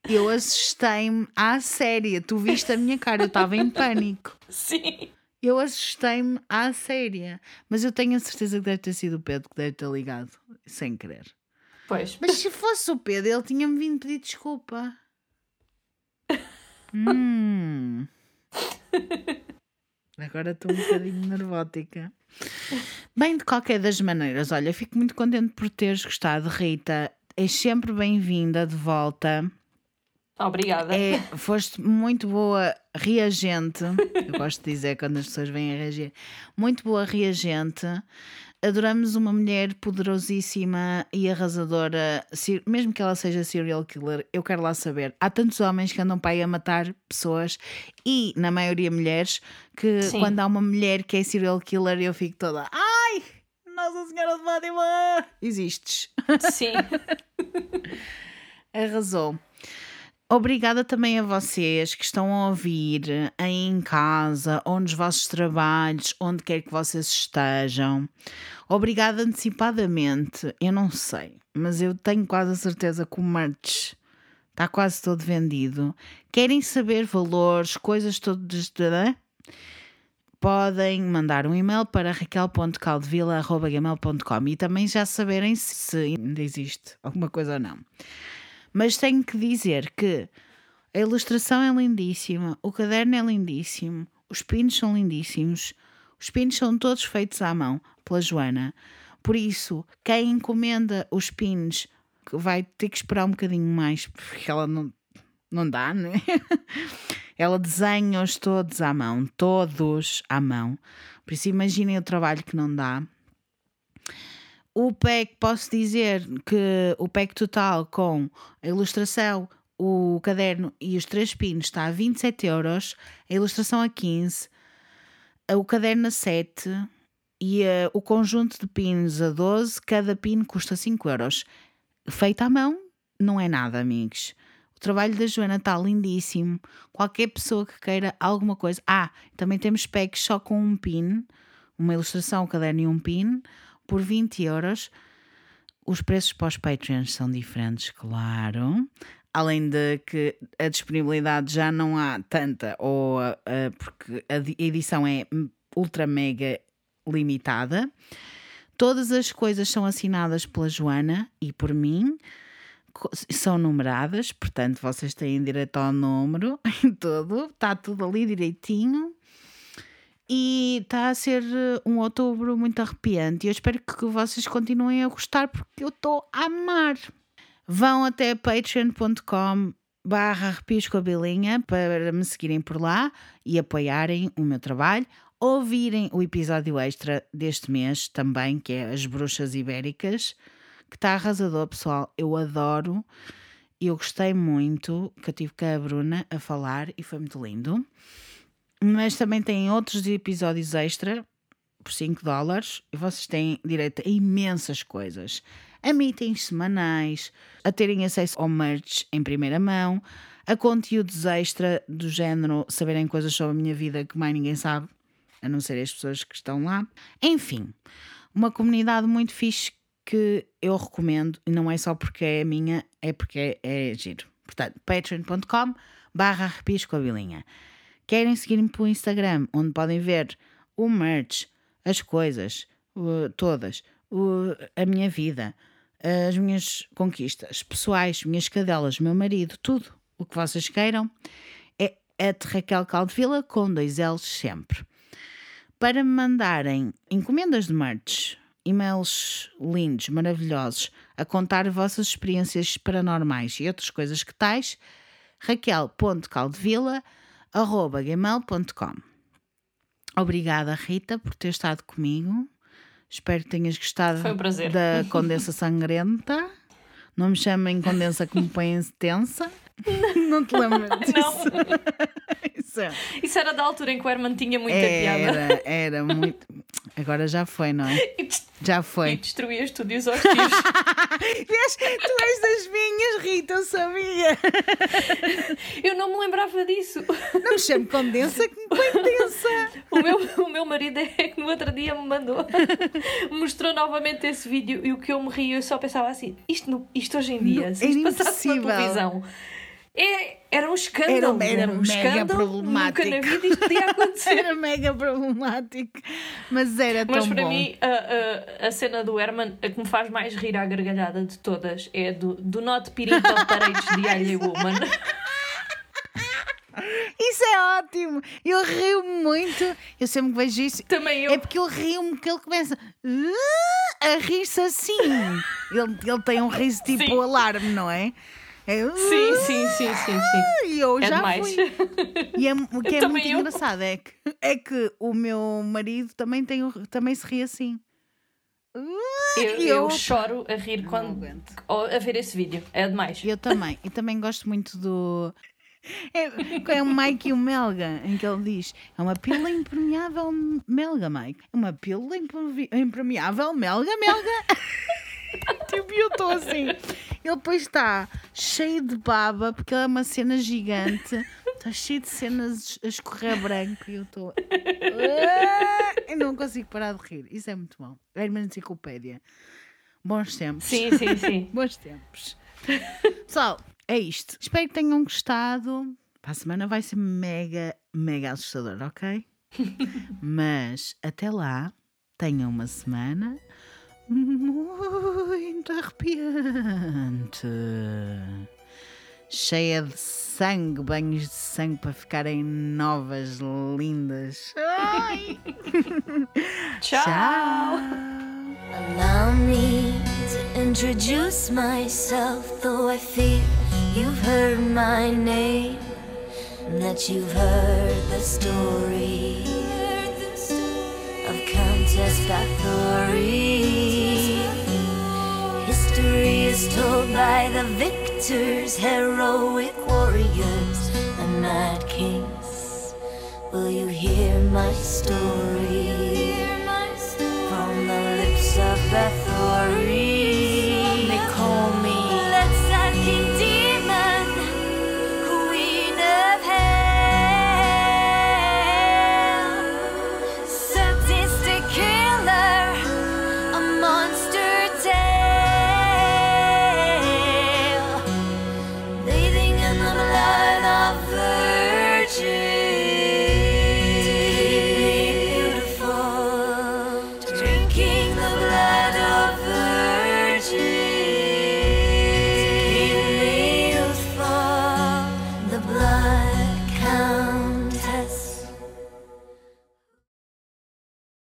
Speaker 1: Eu assustei-me à séria. Tu viste a minha cara, eu estava em pânico.
Speaker 2: Sim.
Speaker 1: Eu assustei-me à séria. Mas eu tenho a certeza que deve ter sido o Pedro que deve ter ligado, sem querer.
Speaker 2: Pois.
Speaker 1: Mas se fosse o Pedro, ele tinha-me vindo pedir desculpa. Hum. Agora estou um bocadinho nervótica. Bem, de qualquer das maneiras, olha, fico muito contente por teres gostado, Rita. És sempre bem-vinda de volta.
Speaker 2: Obrigada.
Speaker 1: É, foste muito boa reagente. Eu gosto de dizer quando as pessoas vêm a reagir. Muito boa reagente. Adoramos uma mulher poderosíssima e arrasadora, mesmo que ela seja serial killer. Eu quero lá saber. Há tantos homens que andam para aí a matar pessoas e, na maioria, mulheres, que
Speaker 2: Sim.
Speaker 1: quando há uma mulher que é serial killer, eu fico toda. Ai! Nossa Senhora de Fátima! Existes.
Speaker 2: Sim.
Speaker 1: Arrasou. Obrigada também a vocês que estão a ouvir aí em casa, ou nos vossos trabalhos, onde quer que vocês estejam. Obrigada antecipadamente. Eu não sei, mas eu tenho quase a certeza que o merch está quase todo vendido. Querem saber valores, coisas todas. Podem mandar um e-mail para raquel.caldevila.gmail.com e também já saberem se ainda existe alguma coisa ou não. Mas tenho que dizer que a ilustração é lindíssima, o caderno é lindíssimo, os pinos são lindíssimos, os pinos são todos feitos à mão pela Joana. Por isso, quem encomenda os pinos que vai ter que esperar um bocadinho mais, porque ela não, não dá, né? Ela desenha-os todos à mão, todos à mão. Por isso, imaginem o trabalho que não dá. O pack, posso dizer que o pack total com a ilustração, o caderno e os três pinos está a 27 euros, a ilustração a 15, o caderno a 7 e eh, o conjunto de pinos a 12, cada pino custa 5 euros. Feito à mão, não é nada, amigos. O trabalho da Joana está lindíssimo. Qualquer pessoa que queira alguma coisa. Ah, também temos packs só com um pin, uma ilustração, um caderno e um pin, por 20 euros. Os preços para os Patreons são diferentes, claro. Além de que a disponibilidade já não há tanta, ou ah, porque a di- edição é ultra mega limitada. Todas as coisas são assinadas pela Joana e por mim. São numeradas, portanto vocês têm direito ao número e tudo. Está tudo ali direitinho. E está a ser eh, um outubro muito arrepiante. E eu espero que vocês continuem a gostar porque eu estou a amar. Vão até patreon.com barra arrepios com a Belinha para me seguirem por lá e apoiarem o meu trabalho. Ouvirem o episódio extra deste mês também, que é As Bruxas Ibéricas, que está arrasador, pessoal. Eu adoro. Eu gostei muito, que eu tive com a Bruna a falar e foi muito lindo. Mas também tem outros episódios extra por 5 dólares e vocês têm direito a imensas coisas. A meetings semanais, a terem acesso ao merch em primeira mão, a conteúdos extra do género saberem coisas sobre a minha vida que mais ninguém sabe, a não ser as pessoas que estão lá. Enfim, uma comunidade muito fixe que eu recomendo, e não é só porque é minha, é porque é, é giro. Portanto, patreon.com barra arrepios com a Bilinha. Querem seguir-me pelo Instagram, onde podem ver o merch, as coisas, o- todas, o- a minha vida, as minhas conquistas pessoais, minhas cadelas, meu marido, tudo o que vocês queiram. É a Raquel Caldevila com dois L's sempre. Para me mandarem encomendas de merch, e-mails lindos, maravilhosos, a contar vossas experiências paranormais e outras coisas que tais, raquel.caldevila.gmail.com Obrigada, Rita, por ter estado comigo. Espero que tenhas gostado
Speaker 2: um
Speaker 1: da condensa sangrenta. Não me chamem condensa que me põem tensa. Não te lembras disso?
Speaker 2: Não.
Speaker 1: Isso é-
Speaker 2: Isso era da altura em que o Herman tinha muita piada.
Speaker 1: era, era muito. Agora já foi, não é?
Speaker 2: E
Speaker 1: Já
Speaker 2: E
Speaker 1: foi.
Speaker 2: destruía estúdios hostis.
Speaker 1: Tu és das minhas, Rita, eu sabia.
Speaker 2: Eu não me lembrava disso.
Speaker 1: Não me chame condensa que me põe tensa.
Speaker 2: O meu, o meu marido é que no outro dia me mandou, mostrou novamente esse vídeo e o que eu me ri, eu só pensava assim: isto, isto hoje em dia,
Speaker 1: Não,
Speaker 2: se
Speaker 1: era
Speaker 2: isto passasse na televisão, é, era um escândalo.
Speaker 1: Era- era
Speaker 2: um
Speaker 1: mega
Speaker 2: escândalo.
Speaker 1: problemático.
Speaker 2: Nunca na vida isto podia acontecer.
Speaker 1: Era mega problemático. Mas era tão
Speaker 2: Mas para
Speaker 1: bom.
Speaker 2: mim, a, a, a cena do Herman, a que me faz mais rir à gargalhada de todas, é do, do Not on Paredes de Alien Woman.
Speaker 1: Isso é ótimo. Eu rio muito. Eu sempre que vejo isso.
Speaker 2: Também eu.
Speaker 1: É porque eu rio-me que ele começa a rir-se assim. Ele, ele tem um riso tipo
Speaker 2: Sim.
Speaker 1: alarme, não é? É
Speaker 2: Sim, sim, sim, sim, sim.
Speaker 1: E eu
Speaker 2: É
Speaker 1: já
Speaker 2: demais.
Speaker 1: fui. E é, o que é
Speaker 2: Também
Speaker 1: muito
Speaker 2: eu.
Speaker 1: engraçado é que, é que o meu marido também, tem, também se ri assim.
Speaker 2: Eu,
Speaker 1: E
Speaker 2: eu choro a rir quando, a ver esse vídeo. É demais.
Speaker 1: Eu também. E também gosto muito do. É, é o Mike e o Melga, em que ele diz: é uma pílula impermeável Melga, Mike. É uma pílula impermeável Melga, Melga. tipo, eu estou assim. Ele depois está cheio de baba, porque é uma cena gigante. Está cheio de cenas a escorrer branco e eu estou. Ah, Eu não consigo parar de rir. Isso é muito bom. É uma enciclopédia. Bons tempos.
Speaker 2: Sim, sim, sim.
Speaker 1: Bons tempos. Pessoal, é isto. Espero que tenham gostado. Para a semana vai ser mega, mega assustador, ok? Mas até lá, tenham uma semana muito arrepiante. Cheia de sangue, banhos de sangue para ficarem novas, lindas. Ai,
Speaker 2: Tchau.
Speaker 1: tchau.
Speaker 4: Allow me to introduce myself, though I fear you've heard my name, that you've heard the story of Countess Bathory. story is told by the victors, heroic warriors, and mad kings. Will you hear my story? From the lips of Bathory.